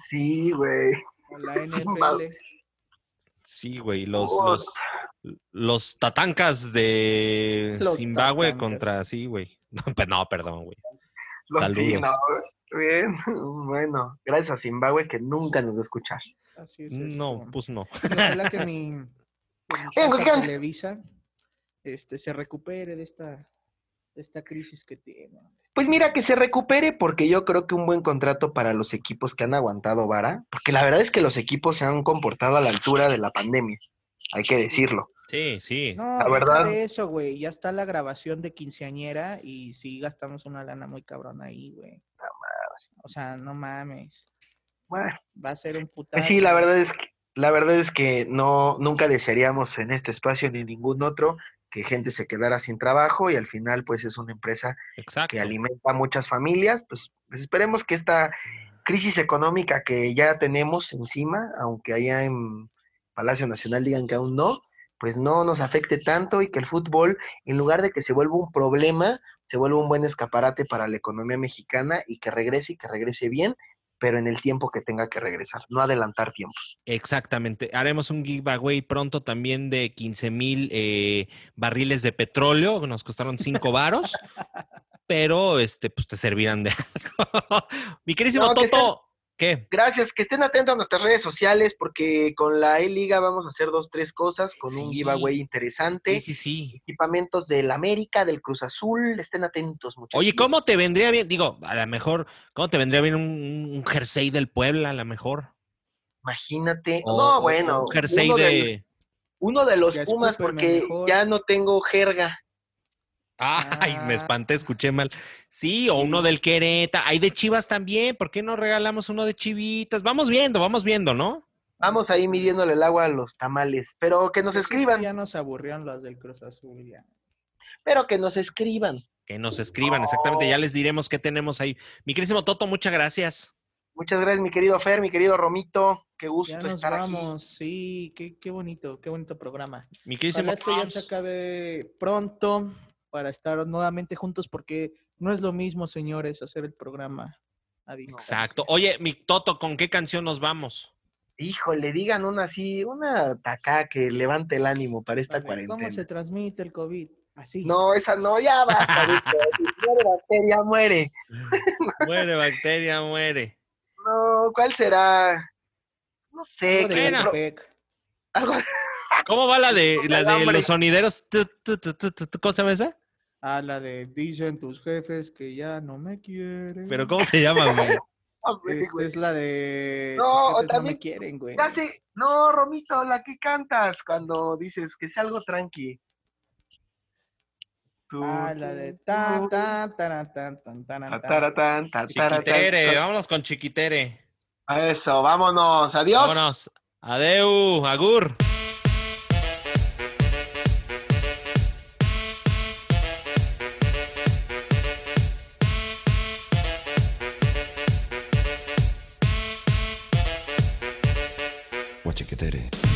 S2: Sí, güey.
S3: con la. NFL.
S1: Sí, güey, los, los, los tatancas de
S3: Los
S1: Zimbabue
S3: tatancas.
S1: contra, sí, güey. No, no, perdón, güey.
S2: Lo- sí,
S1: Saludos.
S2: no, bien. Bueno, gracias a Zimbabue que nunca nos va a escuchar.
S3: Así es.
S1: No,
S3: esto.
S1: pues no.
S3: Ojalá que mi,
S2: Eh.
S3: Televisa este, se recupere de esta, de esta crisis que tiene.
S2: Pues mira, que se recupere porque yo creo que un buen contrato para los equipos que han aguantado vara, porque la verdad es que los equipos se han comportado a la altura de la pandemia, hay que decirlo.
S1: Sí, sí.
S3: No,
S2: La verdad-
S3: de eso, güey. Ya está la grabación de quinceañera y sí gastamos una lana muy cabrona ahí, güey. O sea, no mames.
S2: Bueno,
S3: Va a ser un putazo.
S2: pues sí, la verdad es que la verdad es que no nunca desearíamos en este espacio ni en ningún otro que gente se quedara sin trabajo y al final pues es una empresa
S1: Exacto.
S2: que alimenta a muchas familias, pues, pues esperemos que esta crisis económica que ya tenemos encima, aunque allá en Palacio Nacional digan que aún no, pues no nos afecte tanto y que el fútbol, en lugar de que se vuelva un problema, se vuelva un buen escaparate para la economía mexicana y que regrese y que regrese bien, pero en el tiempo que tenga que regresar, no adelantar tiempos.
S1: Exactamente. Haremos un giveaway pronto también de 15 mil eh, barriles de petróleo, nos costaron 5 varos, pero este, pues te servirán de algo. Mi querísimo
S2: No,
S1: Toto, ¿qué?
S2: Gracias, que estén atentos a nuestras redes sociales porque con la E-Liga vamos a hacer dos, tres cosas con un giveaway interesante.
S1: Sí, sí, sí.
S2: equipamientos del América, del Cruz Azul, estén atentos, muchachos.
S1: Oye, ¿cómo te vendría bien? Digo, a lo mejor, ¿cómo te vendría bien un, un jersey del Puebla, a lo mejor?
S2: Imagínate.
S1: O-
S2: no, bueno.
S1: Un jersey
S2: uno
S1: de.
S2: uno de los
S3: Ya
S2: Pumas porque
S3: mejor.
S2: ya no tengo jerga.
S1: Ay, me
S3: Ah.
S1: espanté, escuché mal. Sí, o uno del Quereta. Hay de Chivas también. ¿Por qué no regalamos uno de Chivitas? Vamos viendo, vamos viendo, ¿no?
S2: Vamos ahí midiéndole el agua a los tamales, pero que nos escriban,
S3: Ya nos aburrieron las del Cruz Azul, ya.
S2: pero que nos escriban.
S1: Que nos escriban, exactamente. Ya les diremos qué tenemos ahí. Mi querísimo Toto, muchas gracias.
S2: Muchas gracias, mi querido Fer, mi querido Romito. Qué gusto
S3: Ya nos
S2: estar
S3: vamos, sí, qué, qué bonito, qué bonito programa.
S1: Mi querísimo
S3: Ojalá esto ya se acabe pronto para estar nuevamente juntos porque no es lo mismo, señores, hacer el programa a distancia.
S1: Exacto. Oye, mi Toto, ¿con qué canción nos vamos?
S2: Híjole, digan una así, una tacá que levante el ánimo para esta
S3: ver,
S2: cuarentena.
S3: ¿Cómo se transmite el COVID? Así.
S2: No, esa no, ya basta. Muere bacteria, muere.
S1: Muere, bacteria, muere.
S2: No, ¿cuál será? No sé,
S3: Algo de Catepec.
S1: ¿Cómo va la de, la de
S2: Hambre.
S1: los sonideros? Tu, ¿Cómo se llama esa?
S3: Ah, la de dicen tus jefes que ya no me quieren.
S1: Pero ¿cómo se llama, güey?
S3: Esta
S2: güey.
S3: es la de
S2: No,
S3: jefes no
S2: también-
S3: me quieren, güey.
S2: Ya sé, no, Romito, la que cantas cuando dices que sea algo tranqui.
S3: Ah, la de ta.
S1: Chiquitere, vámonos con Chiquitere.
S2: Eso, vámonos, adiós.
S1: Vámonos. Adeu, Agur.
S4: 4